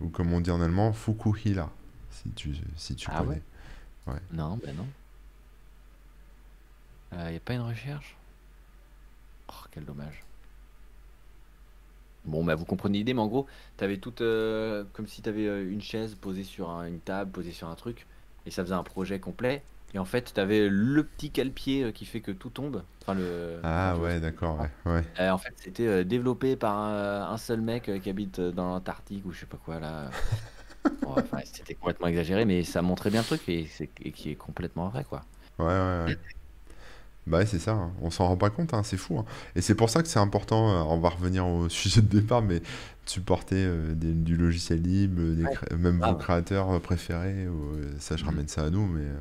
Ou comme on dit en allemand, Fukuhila, si tu, si tu Ah connais. Non, bah non. Il y a pas une recherche? Oh, quel dommage. Bon, bah, vous comprenez l'idée, mais en gros, t'avais tout euh, comme si t'avais euh, une chaise posée sur un- une table, posée sur un truc, et ça faisait un projet complet. Et en fait, t'avais le petit cale-pied euh, qui fait que tout tombe. Enfin, le. Ah ouais, d'accord, ouais. ouais. Euh, en fait, c'était euh, développé par un, un seul mec euh, qui habite euh, dans l'Antarctique ou je sais pas quoi là. *laughs* Enfin, c'était complètement exagéré, mais ça montrait bien le truc et, c'est- et qui est complètement vrai quoi. Ouais, ouais, ouais. Bah ouais, c'est ça, hein. on s'en rend pas compte, hein, c'est fou. hein. Et c'est pour ça que c'est important, euh, on va revenir au *laughs* sujet de départ, mais de supporter euh, des- du logiciel libre, des Ouais, cré- même vos grave. créateurs euh, préférés, ou, euh, ça je Mhm. ramène ça à nous, mais, euh,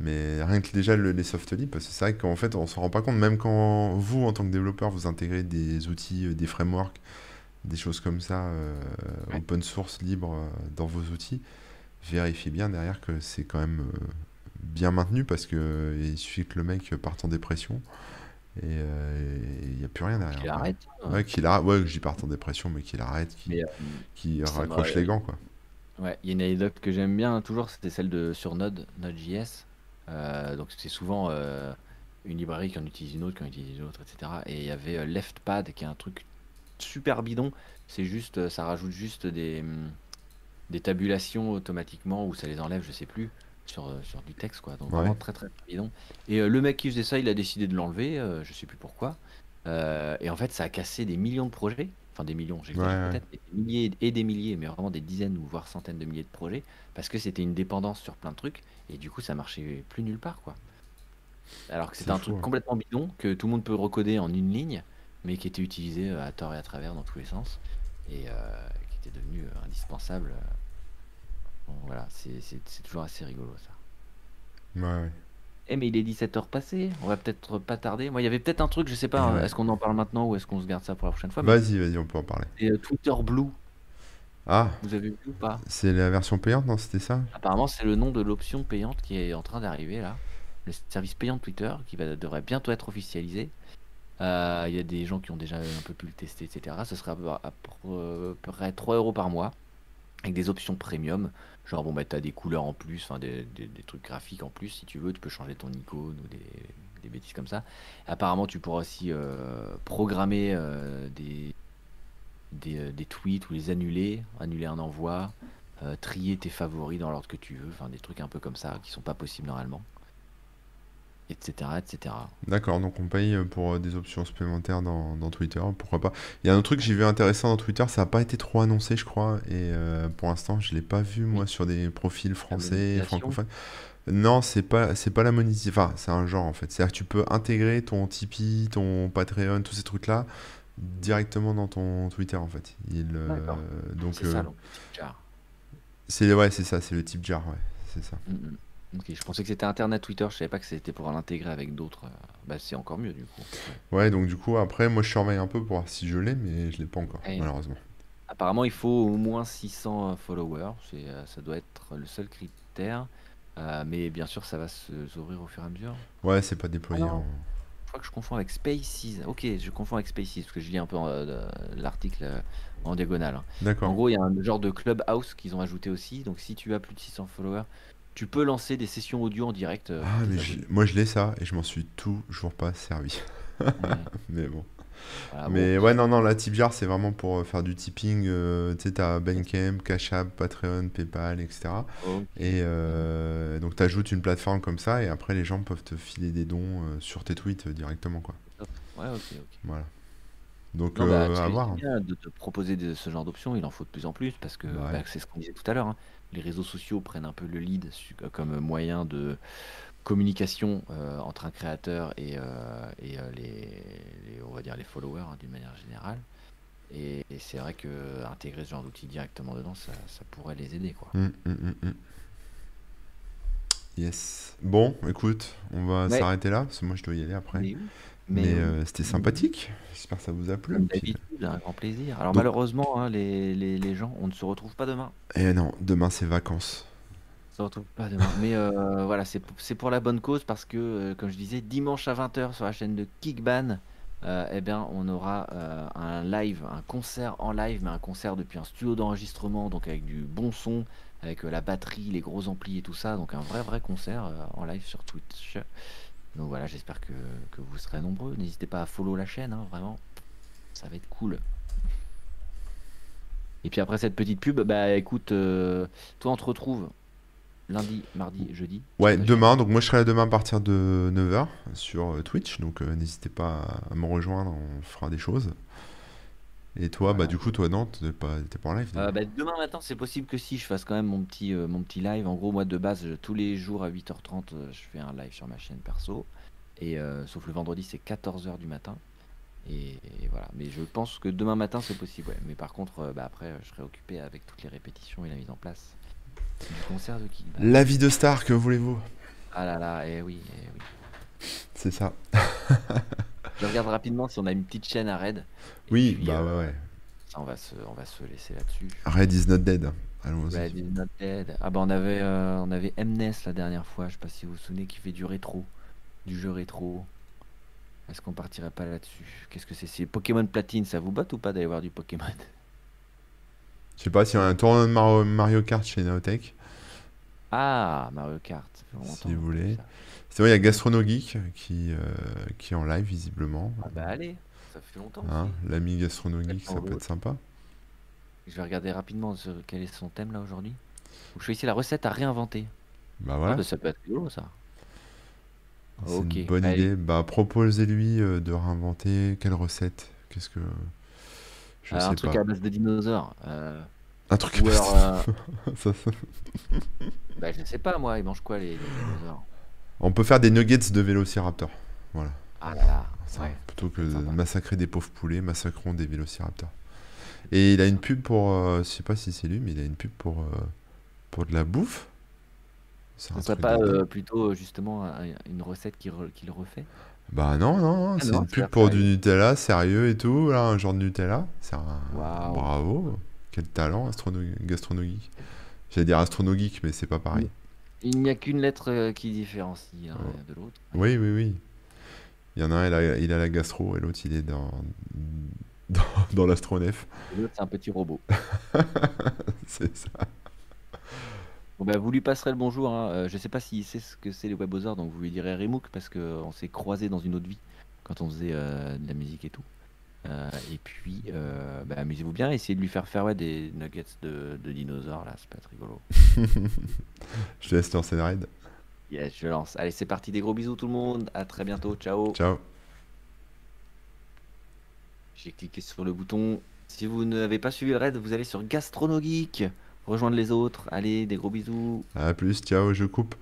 mais rien que déjà le- les soft libres, parce que c'est vrai qu'en fait on s'en rend pas compte, même quand vous en tant que développeur vous intégrez des outils, euh, des frameworks, des choses comme ça, euh, Ouais. open source, libre euh, dans vos outils, vérifiez bien derrière que c'est quand même euh, bien maintenu parce que euh, il suffit que le mec parte en dépression et euh, il n'y a plus rien derrière. Qu'il arrête. hein. Ouais, qu'il arrête, ouais, que j'y parte en dépression, mais qu'il arrête, qu'il euh, raccroche les gants, quoi. Ouais, il y a une anecdote que j'aime bien toujours, c'était celle de sur Node, Node.js. Euh, donc c'est souvent euh, une librairie qui en utilise une autre, qui en utilise une autre, etc. Et il y avait euh, LeftPad qui est un truc super bidon. C'est juste, euh, ça rajoute juste des, hum, des tabulations automatiquement ou ça les enlève, je sais plus, sur, euh, sur du texte quoi. Donc Ouais. vraiment très très bidon. Et euh, le mec qui faisait ça, il a décidé de l'enlever, euh, je sais plus pourquoi. Euh, et en fait, ça a cassé des millions de projets. Enfin, des millions, j'exagère Ouais, ouais. peut-être, des milliers et des milliers, mais vraiment des dizaines ou voire centaines de milliers de projets, parce que c'était une dépendance sur plein de trucs, et du coup, ça marchait plus nulle part, quoi. Alors que c'était C'est un fou, truc hein. complètement bidon, que tout le monde peut recoder en une ligne, mais qui était utilisé euh, à tort et à travers dans tous les sens, et euh, qui était devenu euh, indispensable. Bon, voilà, c'est toujours assez rigolo ça. Ouais, ouais. Eh mais il est 17h passé, on va peut-être pas tarder. Moi il y avait peut-être un truc, je sais pas, hein, ouais. est-ce qu'on en parle maintenant ou est-ce qu'on se garde ça pour la prochaine fois? Vas-y, vas-y, on peut en parler. euh, Twitter Blue, Ah, vous avez vu ou pas? c'est la version payante, non? C'était ça? Apparemment c'est le nom de l'option payante qui est en train d'arriver là. Le service payant de Twitter qui va, devrait bientôt être officialisé. Euh, Il y a des gens qui ont déjà un peu pu le tester, etc. Ce sera à peu près 3 euros par mois avec des options premium. Genre, bon, bah, t'as des couleurs en plus, des, trucs graphiques en plus, si tu veux. Tu peux changer ton icône ou des, bêtises comme ça. Apparemment, tu pourras aussi euh, programmer euh, des, euh, tweets ou les annuler, annuler un envoi, euh, trier tes favoris dans l'ordre que tu veux, enfin, des trucs un peu comme ça qui sont pas possibles normalement, etc., etc. D'accord, donc on paye pour euh, des options supplémentaires dans, dans Twitter, pourquoi pas. Il y a un autre truc que j'ai vu intéressant dans Twitter, ça n'a pas été trop annoncé, je crois, et euh, pour l'instant, je l'ai pas vu, moi, sur des profils français, francophones. Non, c'est pas, c'est pas la monétisation, enfin, c'est un genre, en fait. C'est-à-dire que tu peux intégrer ton Tipeee, ton Patreon, tous ces trucs-là, directement dans ton Twitter, en fait. Il, euh, donc, C'est ça, euh, donc, jar. c'est, ouais, c'est ça, c'est le type jar, ouais, c'est ça. Mm, mm. Ok, je pensais que c'était Internet Twitter, je savais pas que c'était pour l'intégrer avec d'autres. euh, Bah, c'est encore mieux du coup. Ouais, donc du coup, après, moi, je surveille un peu pour voir si je l'ai, mais je l'ai pas encore, Ouais. malheureusement. Apparemment, il faut au moins 600 euh, followers, euh, ça doit être le seul critère. Euh, mais bien sûr, ça va se s'ouvrir au fur et à mesure. Ouais, c'est pas déployé Ah en... Je crois que je confonds avec Spaces. Ok, je confonds avec Spaces parce que je lis un peu euh, l'article euh, en diagonale. hein. En D'accord. gros, il y a un genre de clubhouse qu'ils ont ajouté aussi. Donc, si tu as plus de 600 followers, tu peux lancer des sessions audio en direct. euh, Ah, mais je- moi, je l'ai ça, et je m'en suis toujours pas servi. Ouais, *laughs* Mais bon. voilà, bon. Mais ouais, non, non, la TipJar, c'est vraiment pour euh, faire du tipping. euh, tu sais, t'as Bandcamp, Cash App, Patreon, PayPal, etc. Et euh, donc, t'ajoutes une plateforme comme ça, et après, les gens peuvent te filer des dons sur tes tweets directement, quoi. Ouais, ok, ok. Voilà. Donc, Non, bah, à voir. bien de te proposer de- ce genre d'options, il en faut de plus en plus parce que Ouais. bah, c'est ce qu'on disait tout à l'heure. hein. Les réseaux sociaux prennent un peu le lead su- comme moyen de communication euh, entre un créateur et, euh, et euh, les, les- on va dire les followers hein, d'une manière générale. Et, et c'est vrai que intégrer ce genre d'outils directement dedans, ça, ça pourrait les aider, quoi. Hum, hum, hum. Yes. Bon, écoute, on va Ouais. s'arrêter là, parce que moi, je dois y aller après. Mais, mais, euh, c'était sympathique. J'espère que ça vous a plu. d'habitude, un grand plaisir. Alors Donc- malheureusement, hein, les, les- les gens, on ne se retrouve pas demain. Eh non, demain, c'est vacances. Ça retrouve pas demain. Mais euh, *laughs* voilà, c'est pour, c'est pour la bonne cause parce que, euh, comme je disais, dimanche à 20h sur la chaîne de Kickban, euh, eh bien, on aura euh, un live, un concert en live, mais un concert depuis un studio d'enregistrement, donc avec du bon son, avec euh, la batterie, les gros amplis et tout ça. Donc un vrai, vrai concert euh, en live sur Twitch. Donc voilà, j'espère que, que vous serez nombreux. N'hésitez pas à follow la chaîne, hein, vraiment. Ça va être cool. Et puis après cette petite pub, bah écoute, euh, toi on te retrouve lundi, mardi, jeudi. Ouais, demain. Donc moi, je serai là demain à partir de 9h sur euh, Twitch. Donc euh, n'hésitez pas à me rejoindre, on fera des choses. Et toi, bah du coup, toi, non, t'es pas, t'es pas en live. Euh, demain. bah, demain matin, c'est possible que si je fasse quand même mon petit, euh, mon petit live. En gros, moi de base, je- tous les jours à 8h30, euh, je fais un live sur ma chaîne perso. Et euh, sauf le vendredi, c'est 14h du matin. Et, et voilà. Mais je pense que demain matin, c'est possible. ouais. Mais par contre, bah, après, je serai occupé avec toutes les répétitions et la mise en place du concert de Kickback. La vie de star, que voulez-vous? Ah là là, eh oui, eh oui. C'est ça. Je regarde rapidement si on a une petite chaîne à raid. Oui, puis, bah euh, ouais, ouais. ça, on va se, on va se laisser là-dessus. Red is not dead. Allons-y. Ouais, Dead Not Dead. Ah bah on avait, euh, on avait Mnes la dernière fois, je sais pas si vous vous souvenez, qui fait du rétro, du jeu rétro. Est-ce qu'on partirait pas là-dessus? Qu'est-ce que c'est? C'est Pokémon Platine, ça vous botte ou pas d'aller voir du Pokémon? Je sais pas s'il y a un tournoi de Mario, Mario Kart chez Naotech. Ah, Mario Kart, Si vous voulez. C'est vrai, il y a Gastrono Geek qui, euh, qui est en live, visiblement. Ah bah allez, ça fait longtemps Hein. L'ami Gastrono Geek, Complètement ça peut être sympa. Je vais regarder rapidement quel est son thème là aujourd'hui. Je fais ici la recette à réinventer. Bah Ah voilà. bah ça peut être rigolo ça. C'est une bonne allez. idée. Bah, proposez-lui euh, de réinventer quelle recette? Qu'est-ce que. Je Euh, sais un truc pas. à base de dinosaures. euh, Un truc. ou alors, euh, *laughs* Ça, ça- *laughs* bah je sais pas moi, ils mangent quoi les, les dinosaures? On peut faire des nuggets de vélociraptor. Voilà. Ah là là, Ça, ouais. Plutôt que de massacrer des pauvres poulets, massacrons des vélociraptors. Et il a une pub pour. euh, je sais pas si c'est lui, mais il a une pub pour. euh, Pour de la bouffe Ce un serait pas euh, plutôt euh, justement un- une recette qu'il re- refait? Bah non, non, Ah c'est une pub pour du. Nutella, sérieux et tout, là, un genre de Nutella. Un... Bravo, quel talent astrono... gastronomique. J'allais dire astronomique, mais c'est pas pareil. Il n'y a qu'une lettre qui différencie l'un Oh. de l'autre. Oui, oui, oui. Il y en a un, il a, il a la gastro, et l'autre, il est dans, dans, *laughs* dans l'astronef. L'autre, c'est un petit robot. *laughs* C'est ça. Bon, bah, vous lui passerez le bonjour. Hein. Euh, je sais pas s'il sait ce que c'est les webosaures, donc vous lui direz Remook parce qu'on s'est croisés dans une autre vie quand on faisait euh, de la musique et tout. Euh, et puis, euh, bah, amusez-vous bien, essayez de lui faire faire ouais, des nuggets de, de dinosaures là, c'est pas rigolo. *laughs* Je te laisse lancer le raid. Yes, je lance. Allez, c'est parti, des gros bisous tout le monde. À très bientôt, ciao. Ciao. J'ai cliqué sur le bouton. Si vous n'avez pas suivi le raid, vous allez sur Gastronogeek. Rejoindre les autres. Allez, des gros bisous. À plus, ciao, je coupe.